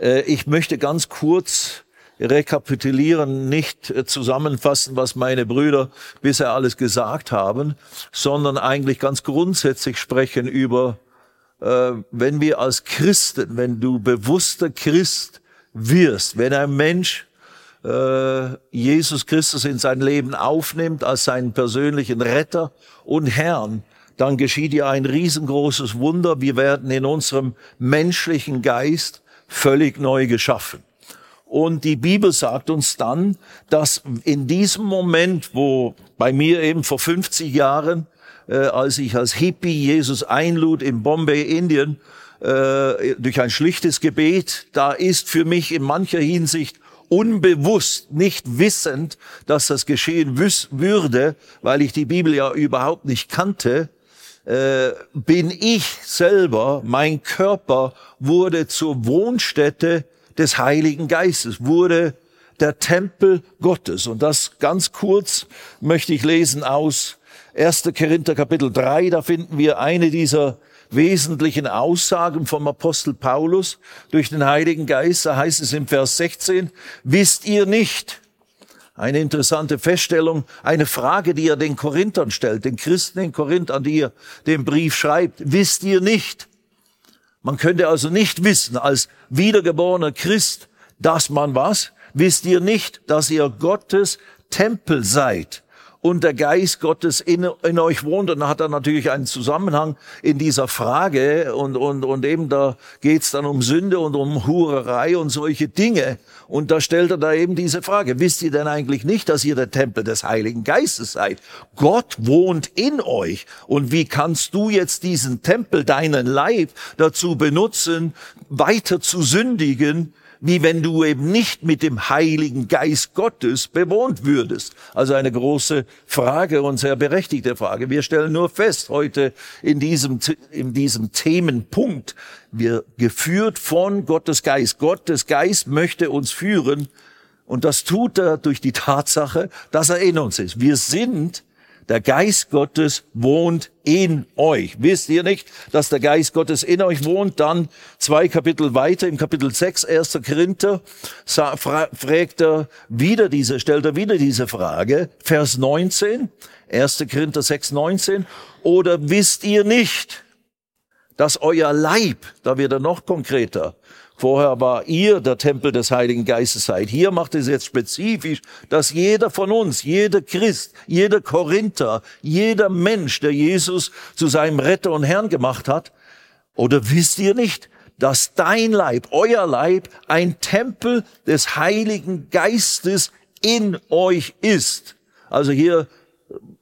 Äh, ich möchte ganz kurz rekapitulieren, nicht äh, zusammenfassen, was meine Brüder bisher alles gesagt haben, sondern eigentlich ganz grundsätzlich sprechen über, äh, wenn wir als Christen, wenn du bewusster Christ wirst, wenn ein Mensch Jesus Christus in sein Leben aufnimmt als seinen persönlichen Retter und Herrn, dann geschieht ja ein riesengroßes Wunder. Wir werden in unserem menschlichen Geist völlig neu geschaffen. Und die Bibel sagt uns dann, dass in diesem Moment, wo bei mir eben vor 50 Jahren, äh, als ich als Hippie Jesus einlud in Bombay, Indien, äh, durch ein schlichtes Gebet, da ist für mich in mancher Hinsicht unbewusst, nicht wissend, dass das geschehen würde, weil ich die Bibel ja überhaupt nicht kannte, äh, bin ich selber, mein Körper wurde zur Wohnstätte des Heiligen Geistes, wurde der Tempel Gottes. Und das ganz kurz möchte ich lesen aus 1. Korinther Kapitel 3. Da finden wir eine dieser wesentlichen Aussagen vom Apostel Paulus durch den Heiligen Geist. Da heißt es im Vers 16, wisst ihr nicht, eine interessante Feststellung, eine Frage, die er den Korinthern stellt, den Christen in Korinth, an die er den Brief schreibt. Wisst ihr nicht? Man könnte also nicht wissen, als wiedergeborener Christ, dass man was? Wisst ihr nicht, dass ihr Gottes Tempel seid und der Geist Gottes in, in euch wohnt. Und da hat er natürlich einen Zusammenhang in dieser Frage. Und, und, und eben da geht's dann um Sünde und um Hurerei und solche Dinge. Und da stellt er da eben diese Frage. Wisst ihr denn eigentlich nicht, dass ihr der Tempel des Heiligen Geistes seid? Gott wohnt in euch. Und wie kannst du jetzt diesen Tempel, deinen Leib, dazu benutzen, weiter zu sündigen, wie wenn du eben nicht mit dem Heiligen Geist Gottes bewohnt würdest. Also eine große Frage und sehr berechtigte Frage. Wir stellen nur fest, heute in diesem, in diesem Themenpunkt, wir geführt von Gottes Geist. Gottes Geist möchte uns führen und das tut er durch die Tatsache, dass er in uns ist. Wir sind der Geist Gottes wohnt in euch. Wisst ihr nicht, dass der Geist Gottes in euch wohnt? Dann zwei Kapitel weiter, im Kapitel 6, 1. Korinther, fragt er wieder diese, stellt er wieder diese Frage. Vers 19, 1. Korinther 6, 19. Oder wisst ihr nicht, dass euer Leib, da wird er noch konkreter, Vorher war ihr der Tempel des Heiligen Geistes seid. Hier macht es jetzt spezifisch, dass jeder von uns, jeder Christ, jeder Korinther, jeder Mensch, der Jesus zu seinem Retter und Herrn gemacht hat, oder wisst ihr nicht, dass dein Leib, euer Leib, ein Tempel des Heiligen Geistes in euch ist? Also hier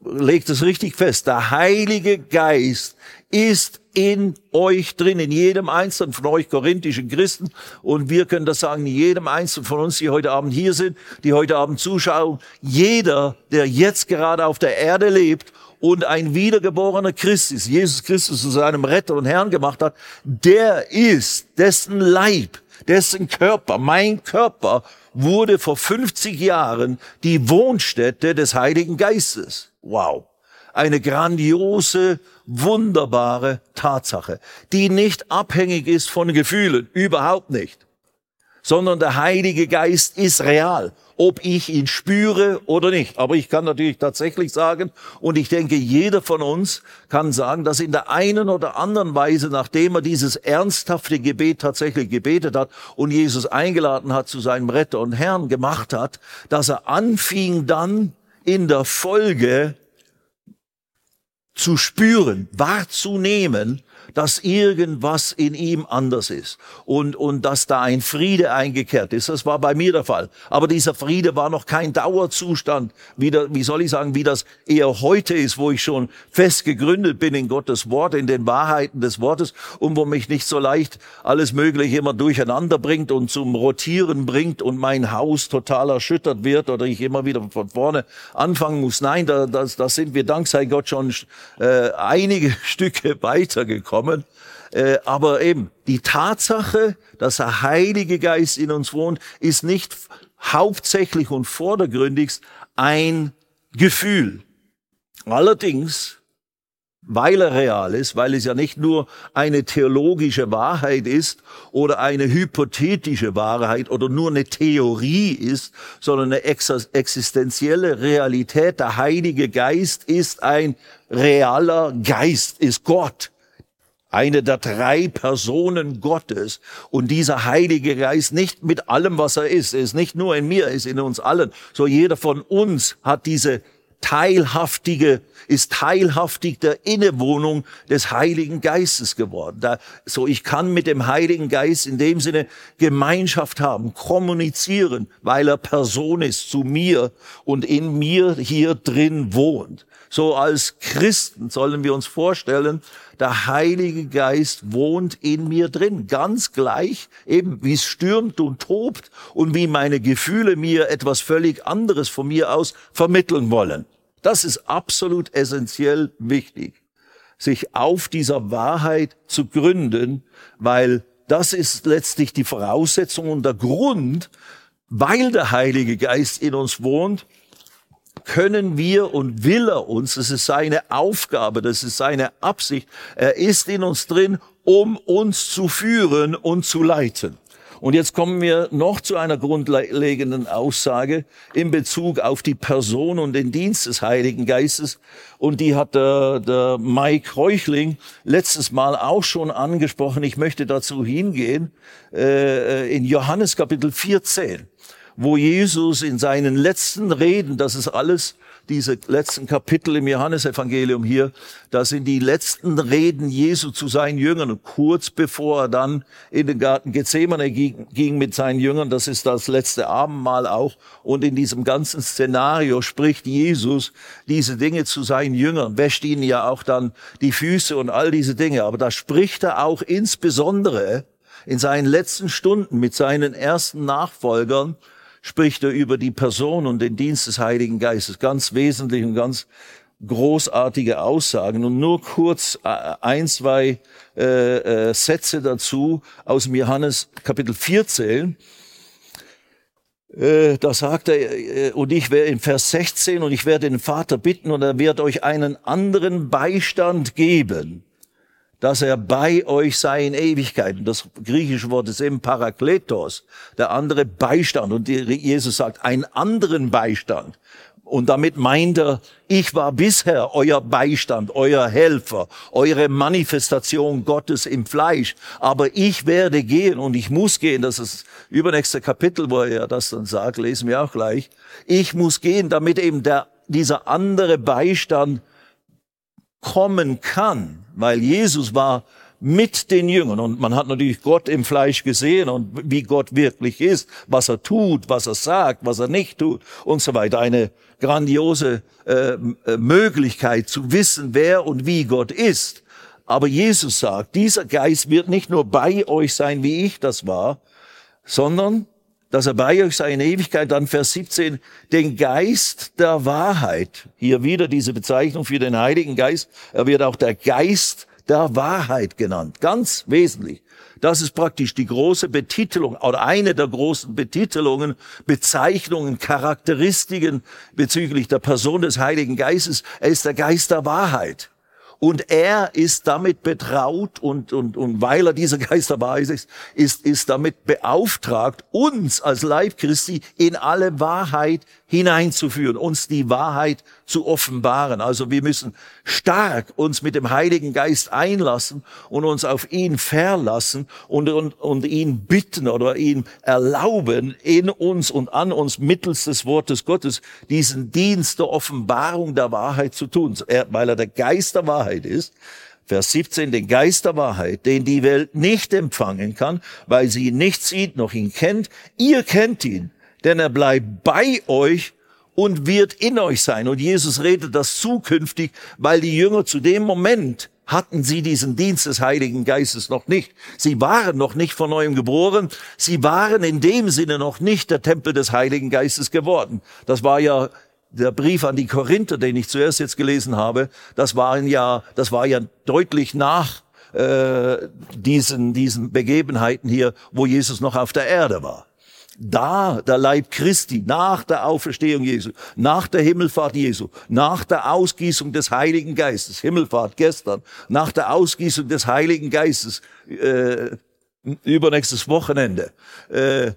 legt es richtig fest. Der Heilige Geist ist in euch drin, in jedem einzelnen von euch korinthischen Christen. Und wir können das sagen, in jedem einzelnen von uns, die heute Abend hier sind, die heute Abend zuschauen. Jeder, der jetzt gerade auf der Erde lebt und ein wiedergeborener Christ ist, Jesus Christus zu seinem Retter und Herrn gemacht hat, der ist, dessen Leib, dessen Körper, mein Körper, wurde vor 50 Jahren die Wohnstätte des Heiligen Geistes. Wow eine grandiose, wunderbare Tatsache, die nicht abhängig ist von Gefühlen, überhaupt nicht, sondern der Heilige Geist ist real, ob ich ihn spüre oder nicht. Aber ich kann natürlich tatsächlich sagen, und ich denke, jeder von uns kann sagen, dass in der einen oder anderen Weise, nachdem er dieses ernsthafte Gebet tatsächlich gebetet hat und Jesus eingeladen hat zu seinem Retter und Herrn gemacht hat, dass er anfing dann in der Folge zu spüren, wahrzunehmen, dass irgendwas in ihm anders ist und, und dass da ein Friede eingekehrt ist. Das war bei mir der Fall. Aber dieser Friede war noch kein Dauerzustand, wie, der, wie soll ich sagen, wie das eher heute ist, wo ich schon fest gegründet bin in Gottes Wort, in den Wahrheiten des Wortes und wo mich nicht so leicht alles Mögliche immer durcheinander bringt und zum Rotieren bringt und mein Haus total erschüttert wird oder ich immer wieder von vorne anfangen muss. Nein, da, da, da sind wir dank sei Gott schon äh, einige Stücke weitergekommen kommen. Äh, aber eben, die Tatsache, dass der Heilige Geist in uns wohnt, ist nicht hauptsächlich und vordergründigst ein Gefühl. Allerdings weil er real ist, weil es ja nicht nur eine theologische Wahrheit ist oder eine hypothetische Wahrheit oder nur eine Theorie ist, sondern eine existenzielle Realität. Der Heilige Geist ist ein realer Geist, ist Gott. Eine der drei Personen Gottes. Und dieser Heilige Geist nicht mit allem, was er ist. Ist nicht nur in mir, ist in uns allen. So jeder von uns hat diese teilhaftige, ist teilhaftig der Innewohnung des Heiligen Geistes geworden. Da, so ich kann mit dem Heiligen Geist in dem Sinne Gemeinschaft haben, kommunizieren, weil er Person ist zu mir und in mir hier drin wohnt. So als Christen sollen wir uns vorstellen, der Heilige Geist wohnt in mir drin, ganz gleich eben wie es stürmt und tobt und wie meine Gefühle mir etwas völlig anderes von mir aus vermitteln wollen. Das ist absolut essentiell wichtig, sich auf dieser Wahrheit zu gründen, weil das ist letztlich die Voraussetzung und der Grund, weil der Heilige Geist in uns wohnt, können wir und will er uns, das ist seine Aufgabe, das ist seine Absicht, er ist in uns drin, um uns zu führen und zu leiten. Und jetzt kommen wir noch zu einer grundlegenden Aussage in Bezug auf die Person und den Dienst des Heiligen Geistes. Und die hat der, der Mike Reuchling letztes Mal auch schon angesprochen. Ich möchte dazu hingehen, äh, in Johannes Kapitel 14 wo Jesus in seinen letzten Reden, das ist alles diese letzten Kapitel im Johannesevangelium hier, das sind die letzten Reden Jesu zu seinen Jüngern. kurz bevor er dann in den Garten Gethsemane ging, ging mit seinen Jüngern, das ist das letzte Abendmahl auch. Und in diesem ganzen Szenario spricht Jesus diese Dinge zu seinen Jüngern, wäscht ihnen ja auch dann die Füße und all diese Dinge. Aber da spricht er auch insbesondere in seinen letzten Stunden mit seinen ersten Nachfolgern spricht er über die Person und den Dienst des Heiligen Geistes. Ganz wesentlich und ganz großartige Aussagen. Und nur kurz äh, ein, zwei äh, äh, Sätze dazu aus dem Johannes Kapitel 14. Äh, da sagt er, äh, und ich werde in Vers 16, und ich werde den Vater bitten, und er wird euch einen anderen Beistand geben, dass er bei euch sei in Ewigkeit. das griechische Wort ist eben Parakletos, der andere Beistand. Und Jesus sagt, einen anderen Beistand. Und damit meint er, ich war bisher euer Beistand, euer Helfer, eure Manifestation Gottes im Fleisch. Aber ich werde gehen und ich muss gehen. Das ist das übernächste Kapitel, wo er das dann sagt, lesen wir auch gleich. Ich muss gehen, damit eben der, dieser andere Beistand kommen kann weil Jesus war mit den Jüngern und man hat natürlich Gott im Fleisch gesehen und wie Gott wirklich ist, was er tut, was er sagt, was er nicht tut und so weiter. Eine grandiose äh, äh Möglichkeit zu wissen, wer und wie Gott ist. Aber Jesus sagt, dieser Geist wird nicht nur bei euch sein, wie ich das war, sondern dass er bei euch sei in Ewigkeit, dann Vers 17, den Geist der Wahrheit. Hier wieder diese Bezeichnung für den Heiligen Geist. Er wird auch der Geist der Wahrheit genannt. Ganz wesentlich. Das ist praktisch die große Betitelung oder eine der großen Betitelungen, Bezeichnungen, Charakteristiken bezüglich der Person des Heiligen Geistes. Er ist der Geist der Wahrheit. Und er ist damit betraut und, und, und weil er dieser Geisterweis ist, ist, ist damit beauftragt, uns als Leib Christi in alle Wahrheit hineinzuführen, uns die Wahrheit zu offenbaren. Also wir müssen stark uns mit dem Heiligen Geist einlassen und uns auf ihn verlassen und, und, und ihn bitten oder ihn erlauben, in uns und an uns mittels des Wortes Gottes diesen Dienst der Offenbarung der Wahrheit zu tun, weil er der Geist der Wahrheit ist. Vers 17, den Geist der Wahrheit, den die Welt nicht empfangen kann, weil sie ihn nicht sieht noch ihn kennt. Ihr kennt ihn, denn er bleibt bei euch und wird in euch sein. Und Jesus redet das zukünftig, weil die Jünger zu dem Moment hatten sie diesen Dienst des Heiligen Geistes noch nicht. Sie waren noch nicht von neuem geboren. Sie waren in dem Sinne noch nicht der Tempel des Heiligen Geistes geworden. Das war ja der Brief an die Korinther, den ich zuerst jetzt gelesen habe. Das waren ja, das war ja deutlich nach äh, diesen diesen Begebenheiten hier, wo Jesus noch auf der Erde war. Da der Leib Christi, nach der Auferstehung Jesu, nach der Himmelfahrt Jesu, nach der Ausgießung des Heiligen Geistes, Himmelfahrt gestern, nach der Ausgießung des Heiligen Geistes, äh, übernächstes Wochenende, äh,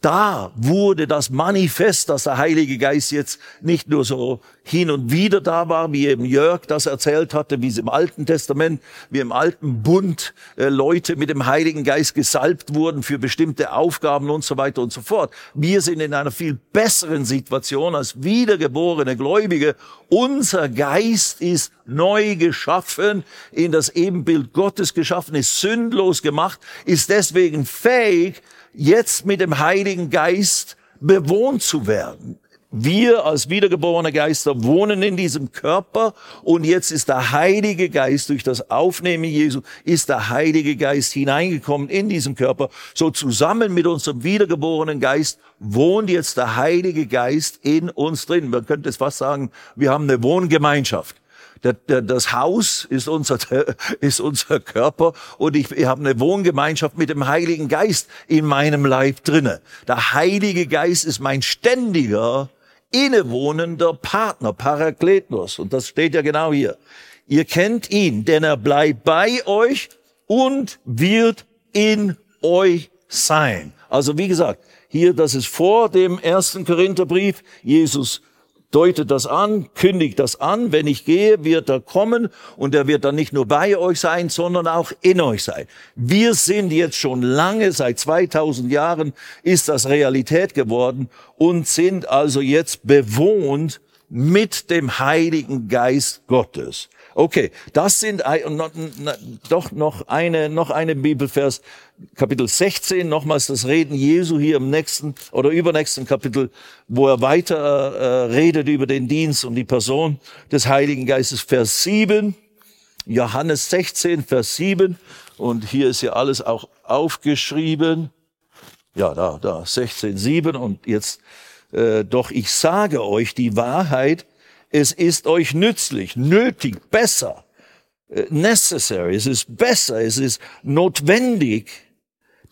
da wurde das Manifest, dass der Heilige Geist jetzt nicht nur so hin und wieder da war, wie eben Jörg das erzählt hatte, wie es im Alten Testament, wie im Alten Bund äh, Leute mit dem Heiligen Geist gesalbt wurden für bestimmte Aufgaben und so weiter und so fort. Wir sind in einer viel besseren Situation als wiedergeborene Gläubige. Unser Geist ist neu geschaffen, in das Ebenbild Gottes geschaffen, ist sündlos gemacht, ist deswegen fähig, jetzt mit dem Heiligen Geist bewohnt zu werden. Wir als wiedergeborene Geister wohnen in diesem Körper und jetzt ist der Heilige Geist durch das Aufnehmen Jesu, ist der Heilige Geist hineingekommen in diesen Körper. So zusammen mit unserem wiedergeborenen Geist wohnt jetzt der Heilige Geist in uns drin. Man könnte es fast sagen, wir haben eine Wohngemeinschaft. Das Haus ist unser, ist unser Körper und ich, ich habe eine Wohngemeinschaft mit dem Heiligen Geist in meinem Leib drinne. Der Heilige Geist ist mein ständiger, innewohnender Partner, Parakletos. Und das steht ja genau hier. Ihr kennt ihn, denn er bleibt bei euch und wird in euch sein. Also wie gesagt, hier, das ist vor dem ersten Korintherbrief. Jesus deutet das an, kündigt das an. Wenn ich gehe, wird er kommen und er wird dann nicht nur bei euch sein, sondern auch in euch sein. Wir sind jetzt schon lange, seit 2000 Jahren ist das Realität geworden und sind also jetzt bewohnt mit dem Heiligen Geist Gottes. Okay, das sind doch noch eine, noch eine Bibelvers, Kapitel 16, nochmals das Reden Jesu hier im nächsten oder übernächsten Kapitel, wo er weiter äh, redet über den Dienst und die Person des Heiligen Geistes. Vers 7, Johannes 16, Vers 7. Und hier ist ja alles auch aufgeschrieben. Ja, da, da, 16, 7. Und jetzt, äh, doch ich sage euch die Wahrheit, es ist euch nützlich, nötig, besser, äh, necessary, es ist besser, es ist notwendig,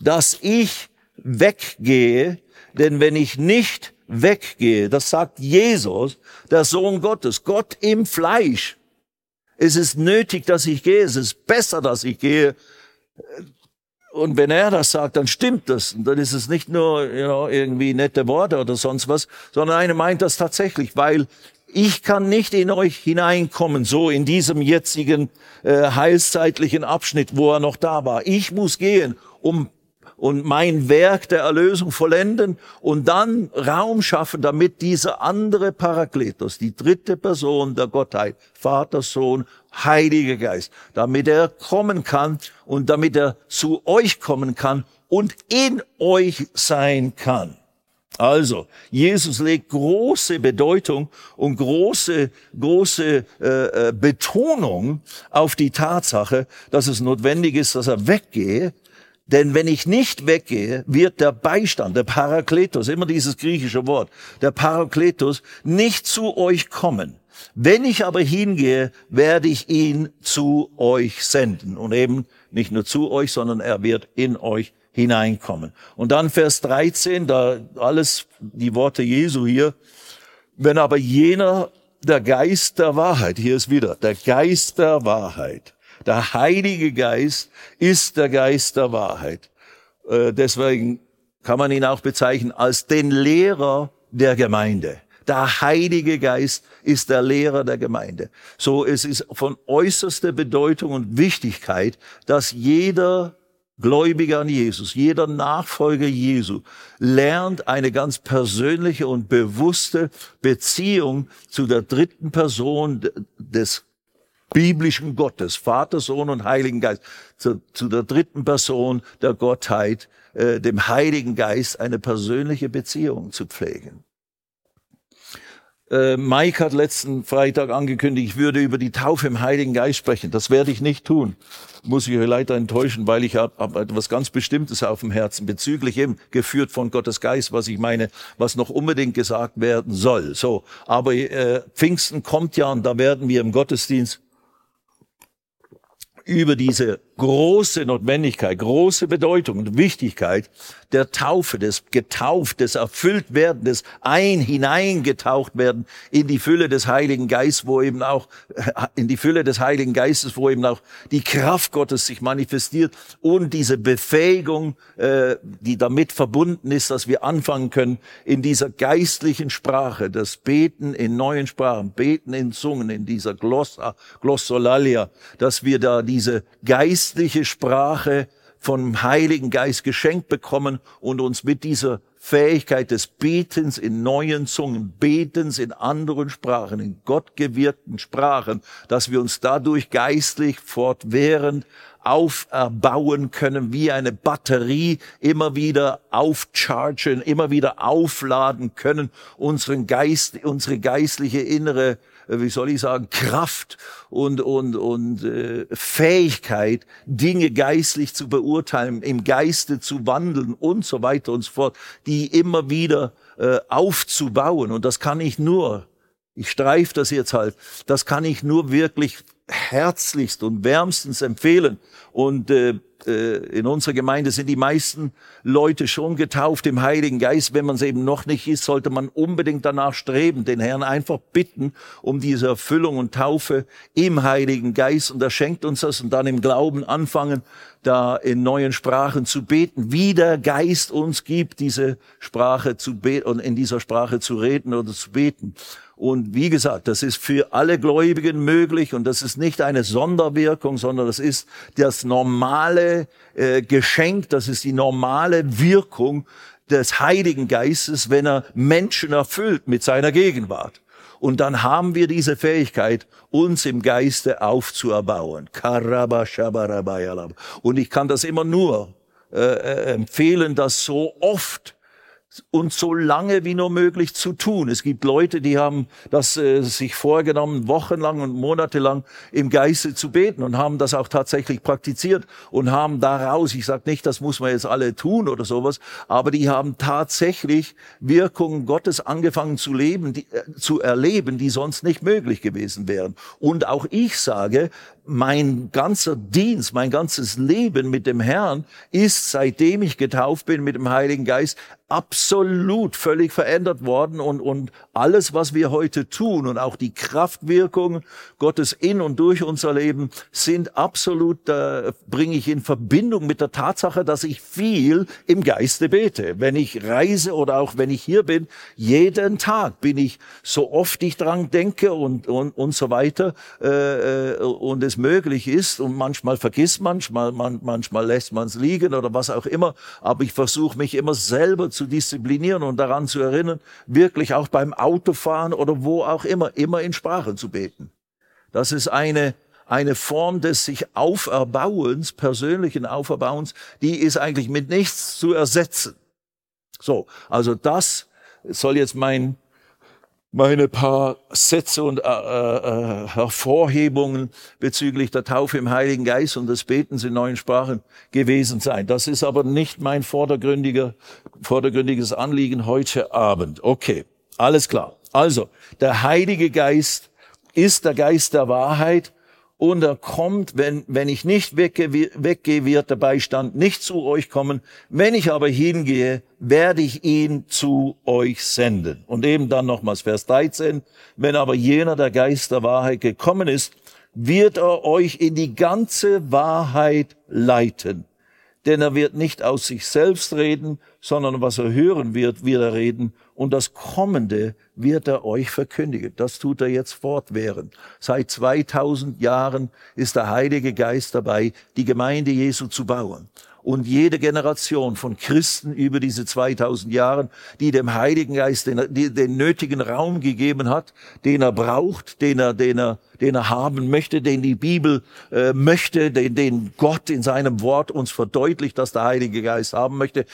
dass ich weggehe, denn wenn ich nicht weggehe, das sagt Jesus, der Sohn Gottes, Gott im Fleisch, es ist nötig, dass ich gehe, es ist besser, dass ich gehe. Und wenn er das sagt, dann stimmt das. Und dann ist es nicht nur you know, irgendwie nette Worte oder sonst was, sondern einer meint das tatsächlich, weil ich kann nicht in euch hineinkommen, so in diesem jetzigen äh, heilszeitlichen Abschnitt, wo er noch da war. Ich muss gehen, um und mein Werk der Erlösung vollenden und dann Raum schaffen, damit dieser andere Parakletos, die dritte Person der Gottheit, Vater, Sohn, Heiliger Geist, damit er kommen kann und damit er zu euch kommen kann und in euch sein kann. Also, Jesus legt große Bedeutung und große, große äh, äh, Betonung auf die Tatsache, dass es notwendig ist, dass er weggehe. Denn wenn ich nicht weggehe, wird der Beistand, der Parakletos, immer dieses griechische Wort, der Parakletos, nicht zu euch kommen. Wenn ich aber hingehe, werde ich ihn zu euch senden. Und eben nicht nur zu euch, sondern er wird in euch hineinkommen. Und dann Vers 13, da alles die Worte Jesu hier. Wenn aber jener, der Geist der Wahrheit, hier ist wieder, der Geist der Wahrheit, der Heilige Geist ist der Geist der Wahrheit. Äh, deswegen kann man ihn auch bezeichnen als den Lehrer der Gemeinde. Der Heilige Geist ist der Lehrer der Gemeinde. So, es ist von äußerster Bedeutung und Wichtigkeit, dass jeder Gläubiger an Jesus, jeder Nachfolger Jesu lernt eine ganz persönliche und bewusste Beziehung zu der dritten Person des biblischen Gottes, Vater, Sohn und Heiligen Geist, zu, zu der dritten Person der Gottheit, äh, dem Heiligen Geist, eine persönliche Beziehung zu pflegen. Äh, Mike hat letzten Freitag angekündigt, ich würde über die Taufe im Heiligen Geist sprechen. Das werde ich nicht tun. Muss ich euch leider enttäuschen, weil ich habe hab etwas ganz Bestimmtes auf dem Herzen bezüglich eben geführt von Gottes Geist, was ich meine, was noch unbedingt gesagt werden soll. So, aber äh, Pfingsten kommt ja und da werden wir im Gottesdienst über diese große Notwendigkeit, große Bedeutung und Wichtigkeit der Taufe, des Getauft, des Erfülltwerden, des ein hineingetaucht werden in die Fülle des Heiligen Geistes, wo eben auch in die Fülle des Heiligen Geistes, wo eben auch die Kraft Gottes sich manifestiert und diese Befähigung, äh, die damit verbunden ist, dass wir anfangen können in dieser geistlichen Sprache, das Beten in neuen Sprachen, Beten in Zungen, in dieser Glossa, Glossolalia, dass wir da diese geistliche Sprache vom Heiligen Geist geschenkt bekommen und uns mit dieser Fähigkeit des Betens in neuen Zungen, Betens in anderen Sprachen, in gottgewirkten Sprachen, dass wir uns dadurch geistlich fortwährend auferbauen können, wie eine Batterie immer wieder aufchargen, immer wieder aufladen können, unseren Geist, unsere geistliche innere wie soll ich sagen, Kraft und, und, und äh, Fähigkeit, Dinge geistlich zu beurteilen, im Geiste zu wandeln und so weiter und so fort, die immer wieder äh, aufzubauen. Und das kann ich nur, ich streife das jetzt halt, das kann ich nur wirklich herzlichst und wärmstens empfehlen. Und äh, äh, in unserer Gemeinde sind die meisten Leute schon getauft im Heiligen Geist. Wenn man es eben noch nicht ist, sollte man unbedingt danach streben, den Herrn einfach bitten um diese Erfüllung und Taufe im Heiligen Geist. Und er schenkt uns das und dann im Glauben anfangen, da in neuen Sprachen zu beten, wie der Geist uns gibt, diese Sprache zu beten und in dieser Sprache zu reden oder zu beten. Und wie gesagt, das ist für alle Gläubigen möglich und das ist nicht eine Sonderwirkung, sondern das ist das normale äh, Geschenk, das ist die normale Wirkung des Heiligen Geistes, wenn er Menschen erfüllt mit seiner Gegenwart. Und dann haben wir diese Fähigkeit, uns im Geiste aufzuerbauen. Und ich kann das immer nur äh, äh empfehlen, das so oft und so lange wie nur möglich zu tun. Es gibt Leute, die haben das äh, sich vorgenommen, wochenlang und monatelang im Geiste zu beten und haben das auch tatsächlich praktiziert und haben daraus, ich sage nicht, das muss man jetzt alle tun oder sowas, aber die haben tatsächlich Wirkungen Gottes angefangen zu leben, die, äh, zu erleben, die sonst nicht möglich gewesen wären. Und auch ich sage, mein ganzer Dienst, mein ganzes Leben mit dem Herrn ist, seitdem ich getauft bin mit dem Heiligen Geist, absolut völlig verändert worden und, und alles, was wir heute tun und auch die Kraftwirkungen Gottes in und durch unser Leben sind absolut, äh, bringe ich in Verbindung mit der Tatsache, dass ich viel im Geiste bete. Wenn ich reise oder auch wenn ich hier bin, jeden Tag bin ich so oft ich dran denke und, und, und so weiter äh, äh und es möglich ist und manchmal vergisst manchmal, man, manchmal lässt man es liegen oder was auch immer, aber ich versuche mich immer selber zu disziplinieren und daran zu erinnern, wirklich auch beim Autofahren oder wo auch immer, immer in Sprache zu beten. Das ist eine, eine Form des sich Auferbauens, persönlichen Auferbauens, die ist eigentlich mit nichts zu ersetzen. So, also das soll jetzt mein meine paar Sätze und äh, äh, Hervorhebungen bezüglich der Taufe im Heiligen Geist und des Betens in neuen Sprachen gewesen sein. Das ist aber nicht mein vordergründiger, vordergründiges Anliegen heute Abend. Okay, alles klar. Also, der Heilige Geist ist der Geist der Wahrheit und er kommt, wenn, wenn ich nicht weggehe, weggehe, wird der Beistand nicht zu euch kommen. Wenn ich aber hingehe, werde ich ihn zu euch senden. Und eben dann nochmals Vers 13. Wenn aber jener der Geist der Wahrheit gekommen ist, wird er euch in die ganze Wahrheit leiten denn er wird nicht aus sich selbst reden, sondern was er hören wird, wird er reden, und das Kommende wird er euch verkündigen. Das tut er jetzt fortwährend. Seit 2000 Jahren ist der Heilige Geist dabei, die Gemeinde Jesu zu bauen und jede Generation von Christen über diese 2000 Jahren, die dem Heiligen Geist den, den, nötigen Raum gegeben hat, den er braucht, den er, den er, den er haben möchte, den die Bibel äh, möchte, den, den Gott in seinem Wort uns verdeutlicht, dass der Heilige Geist haben möchte.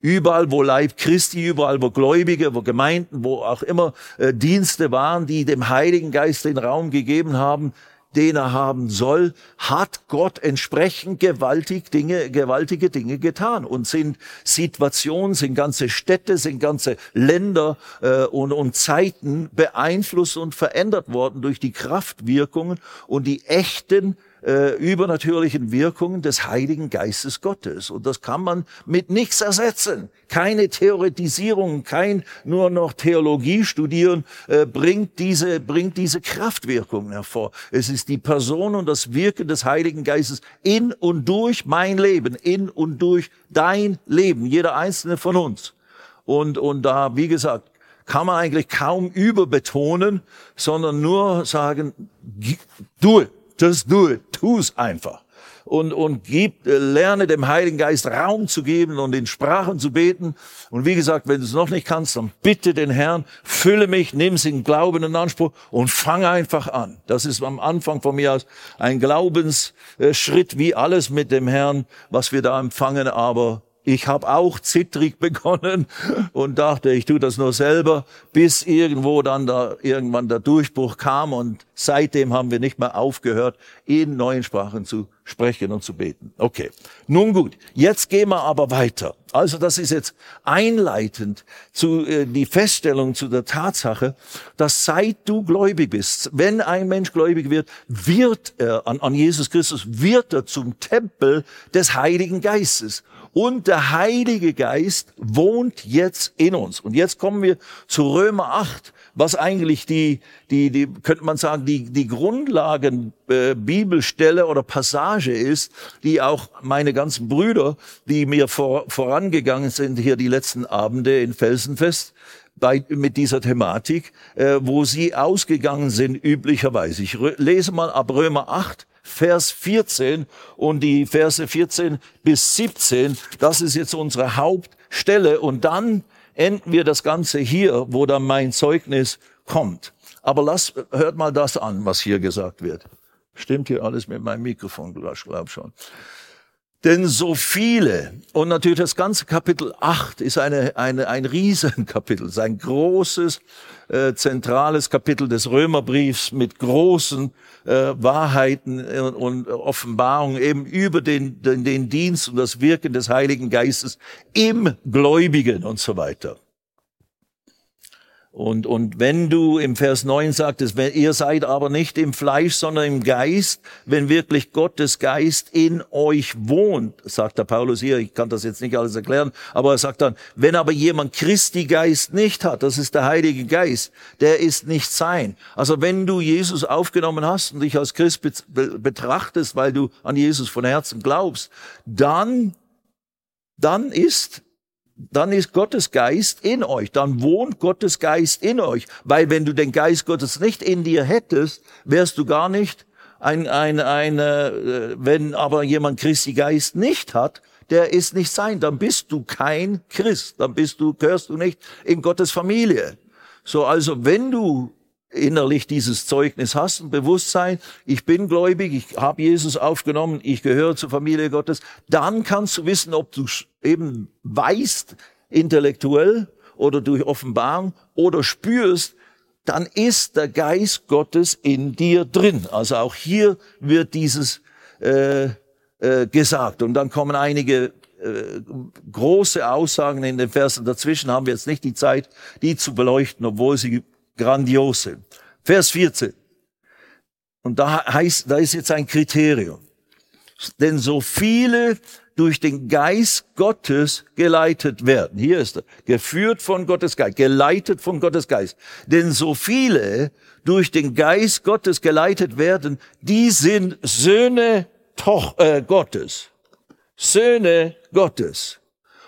Überall, wo Leib Christi, überall, wo Gläubige, wo Gemeinden, wo auch immer äh, Dienste waren, die dem Heiligen Geist den Raum gegeben haben, den er haben soll, hat Gott entsprechend gewaltig Dinge, gewaltige Dinge getan und sind Situationen, sind ganze Städte, sind ganze Länder äh, und, und Zeiten beeinflusst und verändert worden durch die Kraftwirkungen und die echten äh, übernatürlichen Wirkungen des Heiligen Geistes Gottes. Und das kann man mit nichts ersetzen. Keine Theoretisierung, kein nur noch Theologie studieren äh, bringt diese bringt diese Kraftwirkungen hervor. Es ist die Person und das Wirken des Heiligen Geistes in und durch mein Leben, in und durch dein Leben, jeder einzelne von uns. Und und da, wie gesagt, kann man eigentlich kaum überbetonen, sondern nur sagen, do it, just do it, tu es einfach. Und, und gib, äh, lerne dem Heiligen Geist Raum zu geben und in Sprachen zu beten. Und wie gesagt, wenn du es noch nicht kannst, dann bitte den Herrn, fülle mich, nimm es in Glauben in Anspruch und fang einfach an. Das ist am Anfang von mir aus ein Glaubensschritt, wie alles mit dem Herrn, was wir da empfangen, aber ich habe auch zittrig begonnen und dachte, ich tue das nur selber, bis irgendwo dann da irgendwann der Durchbruch kam und seitdem haben wir nicht mehr aufgehört, in neuen Sprachen zu sprechen und zu beten. Okay, nun gut, jetzt gehen wir aber weiter. Also das ist jetzt einleitend zu äh, die Feststellung zu der Tatsache, dass seit du gläubig bist, wenn ein Mensch gläubig wird, wird er an, an Jesus Christus, wird er zum Tempel des Heiligen Geistes und der Heilige Geist wohnt jetzt in uns. Und jetzt kommen wir zu Römer 8, was eigentlich die, die, die könnte man sagen, die, die Grundlagen äh, Bibelstelle oder Passage ist, die auch meine ganzen Brüder, die mir vor, vorangegangen sind hier die letzten Abende in Felsenfest, bei, mit dieser Thematik, äh, wo sie ausgegangen sind üblicherweise. Ich lese mal ab Römer 8, Vers 14 und die Verse 14 bis 17, das ist jetzt unsere Hauptstelle und dann enden wir das Ganze hier, wo dann mein Zeugnis kommt. Aber lasst, hört mal das an, was hier gesagt wird. Stimmt hier alles mit meinem Mikrofon, ich glaube schon. Denn so viele, und natürlich das ganze Kapitel 8 ist eine, eine, ein Riesenkapitel, ist ein großes, äh, zentrales Kapitel des Römerbriefs mit großen äh, Wahrheiten und, und Offenbarungen eben über den, den, den Dienst und das Wirken des Heiligen Geistes im Gläubigen und so weiter. Und, und wenn du im Vers 9 sagtest, ihr seid aber nicht im Fleisch, sondern im Geist, wenn wirklich Gottes Geist in euch wohnt, sagt der Paulus hier, ich kann das jetzt nicht alles erklären, aber er sagt dann, wenn aber jemand Christi Geist nicht hat, das ist der Heilige Geist, der ist nicht sein. Also wenn du Jesus aufgenommen hast und dich als Christ betrachtest, weil du an Jesus von Herzen glaubst, dann, dann ist dann ist Gottes Geist in euch, dann wohnt Gottes Geist in euch. Weil wenn du den Geist Gottes nicht in dir hättest, wärst du gar nicht ein, ein, ein äh, wenn aber jemand Christi Geist nicht hat, der ist nicht sein, dann bist du kein Christ, dann bist du, gehörst du nicht in Gottes Familie. So, also wenn du innerlich dieses Zeugnis hast, ein Bewusstsein, ich bin gläubig, ich habe Jesus aufgenommen, ich gehöre zur Familie Gottes, dann kannst du wissen, ob du eben weißt, intellektuell oder durch Offenbarung oder spürst, dann ist der Geist Gottes in dir drin. Also auch hier wird dieses äh, äh, gesagt. Und dann kommen einige äh, große Aussagen in den Versen dazwischen, haben wir jetzt nicht die Zeit, die zu beleuchten, obwohl sie grandios sind. Vers 14. Und da heißt, da ist jetzt ein Kriterium. Denn so viele durch den Geist Gottes geleitet werden. Hier ist er. Geführt von Gottes Geist, geleitet von Gottes Geist. Denn so viele durch den Geist Gottes geleitet werden, die sind Söhne Toch, äh, Gottes. Söhne Gottes.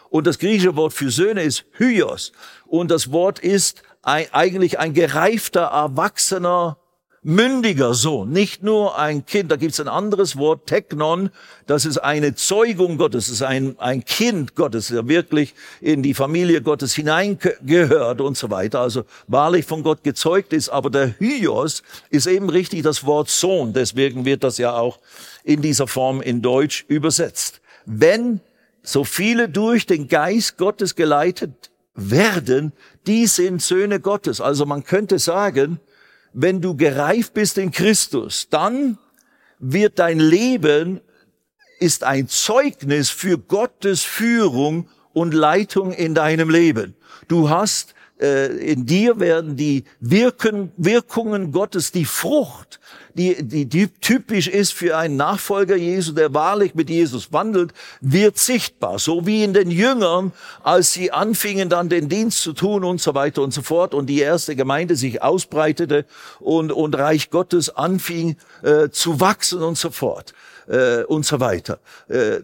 Und das griechische Wort für Söhne ist Hyos. Und das Wort ist ein, eigentlich ein gereifter, erwachsener, mündiger Sohn, nicht nur ein Kind. Da gibt es ein anderes Wort, Technon, das ist eine Zeugung Gottes, das ist ein, ein Kind Gottes, der wirklich in die Familie Gottes hineingehört und so weiter. Also wahrlich von Gott gezeugt ist. Aber der Hyos ist eben richtig das Wort Sohn. Deswegen wird das ja auch in dieser Form in Deutsch übersetzt. Wenn so viele durch den Geist Gottes geleitet werden, die sind Söhne Gottes. Also man könnte sagen, wenn du gereift bist in Christus, dann wird dein Leben ist ein Zeugnis für Gottes Führung und Leitung in deinem Leben. Du hast äh, in dir werden die Wirken, Wirkungen Gottes, die Frucht die, die, die typisch ist für einen Nachfolger Jesu, der wahrlich mit Jesus wandelt, wird sichtbar. So wie in den Jüngern, als sie anfingen dann den Dienst zu tun und so weiter und so fort und die erste Gemeinde sich ausbreitete und, und Reich Gottes anfing äh, zu wachsen und so fort äh, und so weiter. Äh,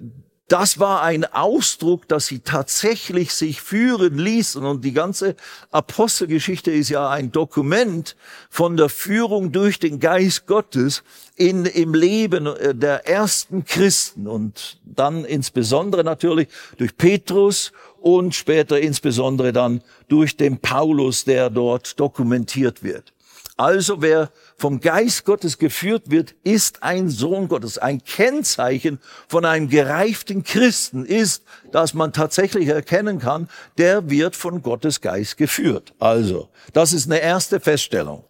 das war ein Ausdruck, dass sie tatsächlich sich führen ließen. Und die ganze Apostelgeschichte ist ja ein Dokument von der Führung durch den Geist Gottes in, im Leben äh, der ersten Christen und dann insbesondere natürlich durch Petrus und später insbesondere dann durch den Paulus, der dort dokumentiert wird. Also wer vom Geist Gottes geführt wird, ist ein Sohn Gottes. Ein Kennzeichen von einem gereiften Christen ist, dass man tatsächlich erkennen kann, der wird von Gottes Geist geführt. Also, das ist eine erste Feststellung.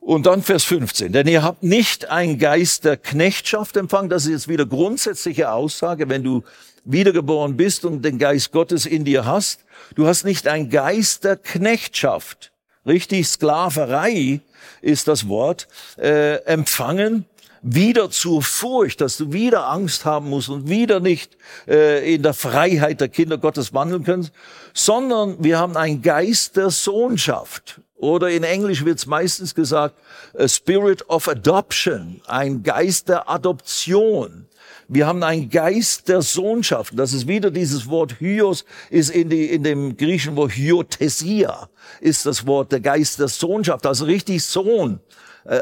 Und dann Vers 15. Denn ihr habt nicht ein Geist der Knechtschaft empfangen. Das ist jetzt wieder grundsätzliche Aussage. Wenn du wiedergeboren bist und den Geist Gottes in dir hast, du hast nicht ein Geist der Knechtschaft richtig Sklaverei ist das Wort, äh, empfangen, wieder zur Furcht, dass du wieder Angst haben musst und wieder nicht äh, in der Freiheit der Kinder Gottes wandeln kannst, sondern wir haben einen Geist der Sohnschaft. Oder in Englisch wird es meistens gesagt, a Spirit of Adoption, ein Geist der Adoption. Wir haben einen Geist der Sohnschaft. Das ist wieder dieses Wort Hyos, ist in, die, in dem griechischen Wort Hyotesia, ist das Wort der Geist der Sohnschaft, also richtig Sohn. Äh,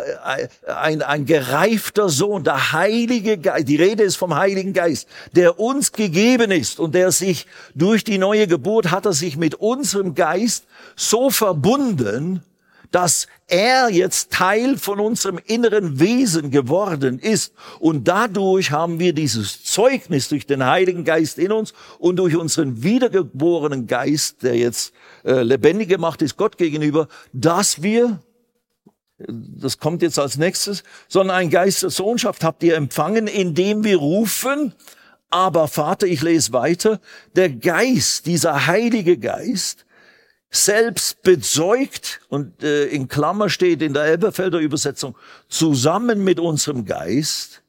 ein, ein gereifter Sohn, der Heilige Geist, die Rede ist vom Heiligen Geist, der uns gegeben ist und der sich durch die neue Geburt hat er sich mit unserem Geist so verbunden, dass er jetzt Teil von unserem inneren Wesen geworden ist. Und dadurch haben wir dieses Zeugnis durch den Heiligen Geist in uns und durch unseren wiedergeborenen Geist, der jetzt äh, lebendig gemacht ist Gott gegenüber, dass wir das kommt jetzt als nächstes, sondern ein Geist der Sohnschaft habt ihr empfangen, indem wir rufen, aber Vater, ich lese weiter, der Geist, dieser Heilige Geist, selbst bezeugt, und äh, in Klammer steht in der Elberfelder Übersetzung, zusammen mit unserem Geist,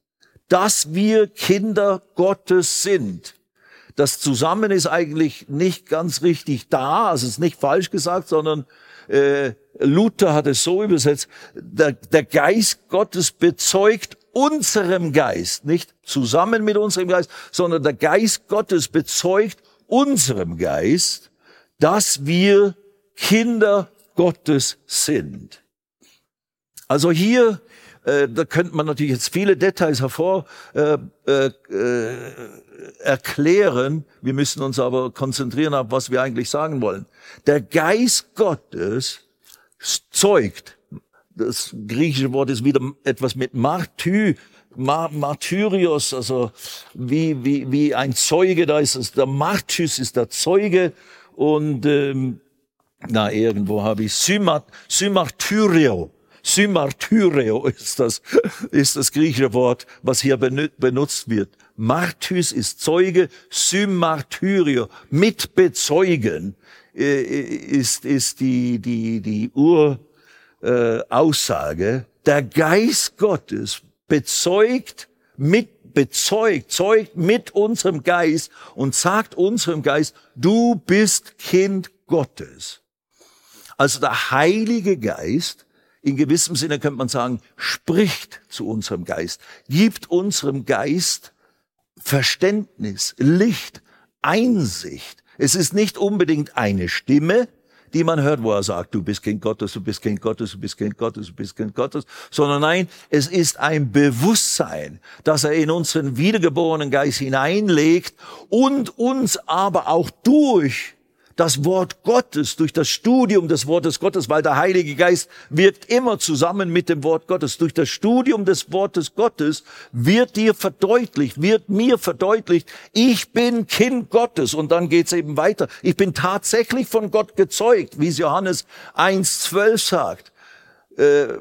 dass wir Kinder Gottes sind. Das Zusammen ist eigentlich nicht ganz richtig da, also es ist nicht falsch gesagt, sondern äh, Luther hat es so übersetzt, der, der Geist Gottes bezeugt unserem Geist, nicht zusammen mit unserem Geist, sondern der Geist Gottes bezeugt unserem Geist, dass wir Kinder Gottes sind. Also hier, äh, da könnte man natürlich jetzt viele Details hervor äh, äh, erklären. Wir müssen uns aber konzentrieren auf, was wir eigentlich sagen wollen. Der Geist Gottes zeugt. Das griechische Wort ist wieder etwas mit Marty, Martyrios, also wie, wie, wie ein Zeuge, da ist es, der Martys ist der Zeuge und ähm, na, irgendwo habe ich Symat, Symartyrio. Symartyrio ist das, ist das griechische Wort, was hier benutzt wird. Martys ist Zeuge, Symartyrio, mitbezeugen, äh, ist, ist die, die, die Uraussage. Äh, Der Geist Gottes bezeugt, mit bezeugt, zeugt mit unserem Geist und sagt unserem Geist, du bist Kind Gottes. Also der Heilige Geist, in gewissem Sinne könnte man sagen, spricht zu unserem Geist, gibt unserem Geist Verständnis, Licht, Einsicht. Es ist nicht unbedingt eine Stimme, die man hört, wo er sagt, du bist Kind Gottes, du bist Kind Gottes, du bist Kind Gottes, du bist Kind Gottes, sondern nein, es ist ein Bewusstsein, das er in unseren wiedergeborenen Geist hineinlegt und uns aber auch durch das Wort Gottes, durch das Studium des Wortes Gottes, weil der Heilige Geist wirkt immer zusammen mit dem Wort Gottes. Durch das Studium des Wortes Gottes wird dir verdeutlicht, wird mir verdeutlicht, ich bin Kind Gottes. Und dann geht's eben weiter. Ich bin tatsächlich von Gott gezeugt, wie es Johannes 1.12 sagt. Äh, äh,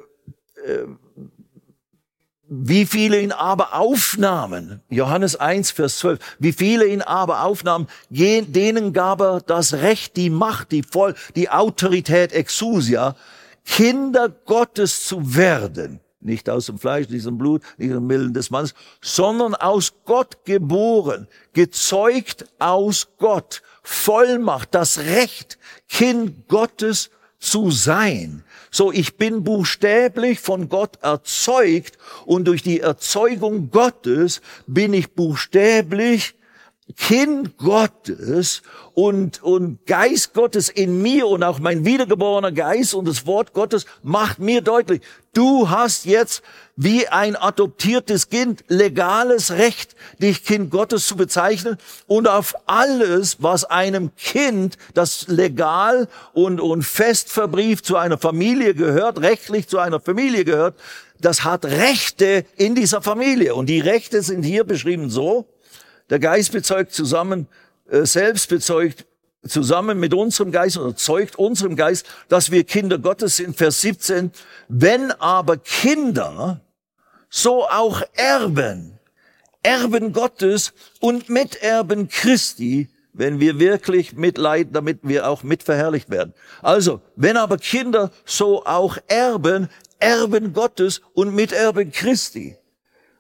wie viele ihn aber aufnahmen, Johannes 1, Vers 12, wie viele ihn aber aufnahmen, denen gab er das Recht, die Macht, die Voll, die Autorität, Exousia, Kinder Gottes zu werden. nicht aus dem Fleisch, nicht aus dem Blut, nicht aus dem Willen des Mannes, sondern aus Gott geboren, gezeugt aus Gott, Vollmacht, das Recht, Kind Gottes zu sein. So, ich bin buchstäblich von Gott erzeugt und durch die Erzeugung Gottes bin ich buchstäblich Kind Gottes und, und Geist Gottes in mir und auch mein wiedergeborener Geist und das Wort Gottes macht mir deutlich, du hast jetzt wie ein adoptiertes Kind legales Recht, dich Kind Gottes zu bezeichnen und auf alles, was einem Kind, das legal und, und fest verbrieft zu einer Familie gehört, rechtlich zu einer Familie gehört, das hat Rechte in dieser Familie. Und die Rechte sind hier beschrieben so, der Geist bezeugt zusammen, äh, selbst bezeugt zusammen mit unserem Geist oder zeugt unserem Geist, dass wir Kinder Gottes sind. Vers 17. Wenn aber Kinder, so auch Erben, Erben Gottes und Miterben Christi, wenn wir wirklich mitleiden, damit wir auch mitverherrlicht werden. Also, wenn aber Kinder, so auch Erben, Erben Gottes und Miterben Christi.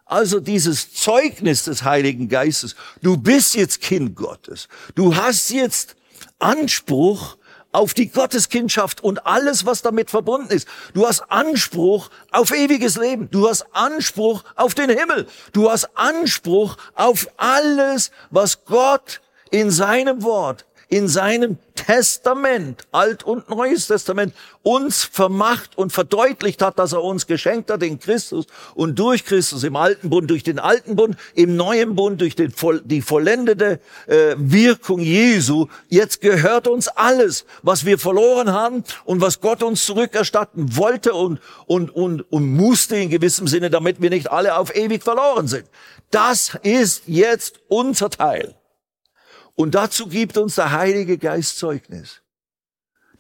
Also dieses Zeugnis des Heiligen Geistes. Du bist jetzt Kind Gottes. Du hast jetzt Anspruch auf die Gotteskindschaft und alles, was damit verbunden ist. Du hast Anspruch auf ewiges Leben. Du hast Anspruch auf den Himmel. Du hast Anspruch auf alles, was Gott in seinem Wort in seinem Testament, Alt- und Neues Testament, uns vermacht und verdeutlicht hat, dass er uns geschenkt hat in Christus und durch Christus im Alten Bund, durch den Alten Bund, im Neuen Bund, durch den, die vollendete äh, Wirkung Jesu. Jetzt gehört uns alles, was wir verloren haben und was Gott uns zurückerstatten wollte und, und, und, und musste in gewissem Sinne, damit wir nicht alle auf ewig verloren sind. Das ist jetzt unser Teil. Und dazu gibt uns der Heilige Geist Zeugnis.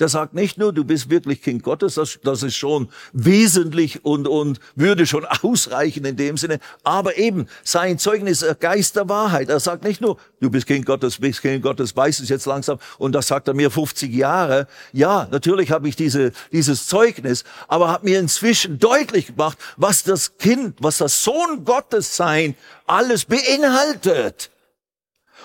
Der sagt nicht nur, du bist wirklich Kind Gottes, das, das ist schon wesentlich und, und würde schon ausreichen in dem Sinne, aber eben sein Zeugnis, Geist der Wahrheit. Er sagt nicht nur, du bist Kind Gottes, bist Kind Gottes, weiß es jetzt langsam und das sagt er mir 50 Jahre. Ja, natürlich habe ich diese, dieses Zeugnis, aber hat mir inzwischen deutlich gemacht, was das Kind, was das Sohn Gottes sein alles beinhaltet.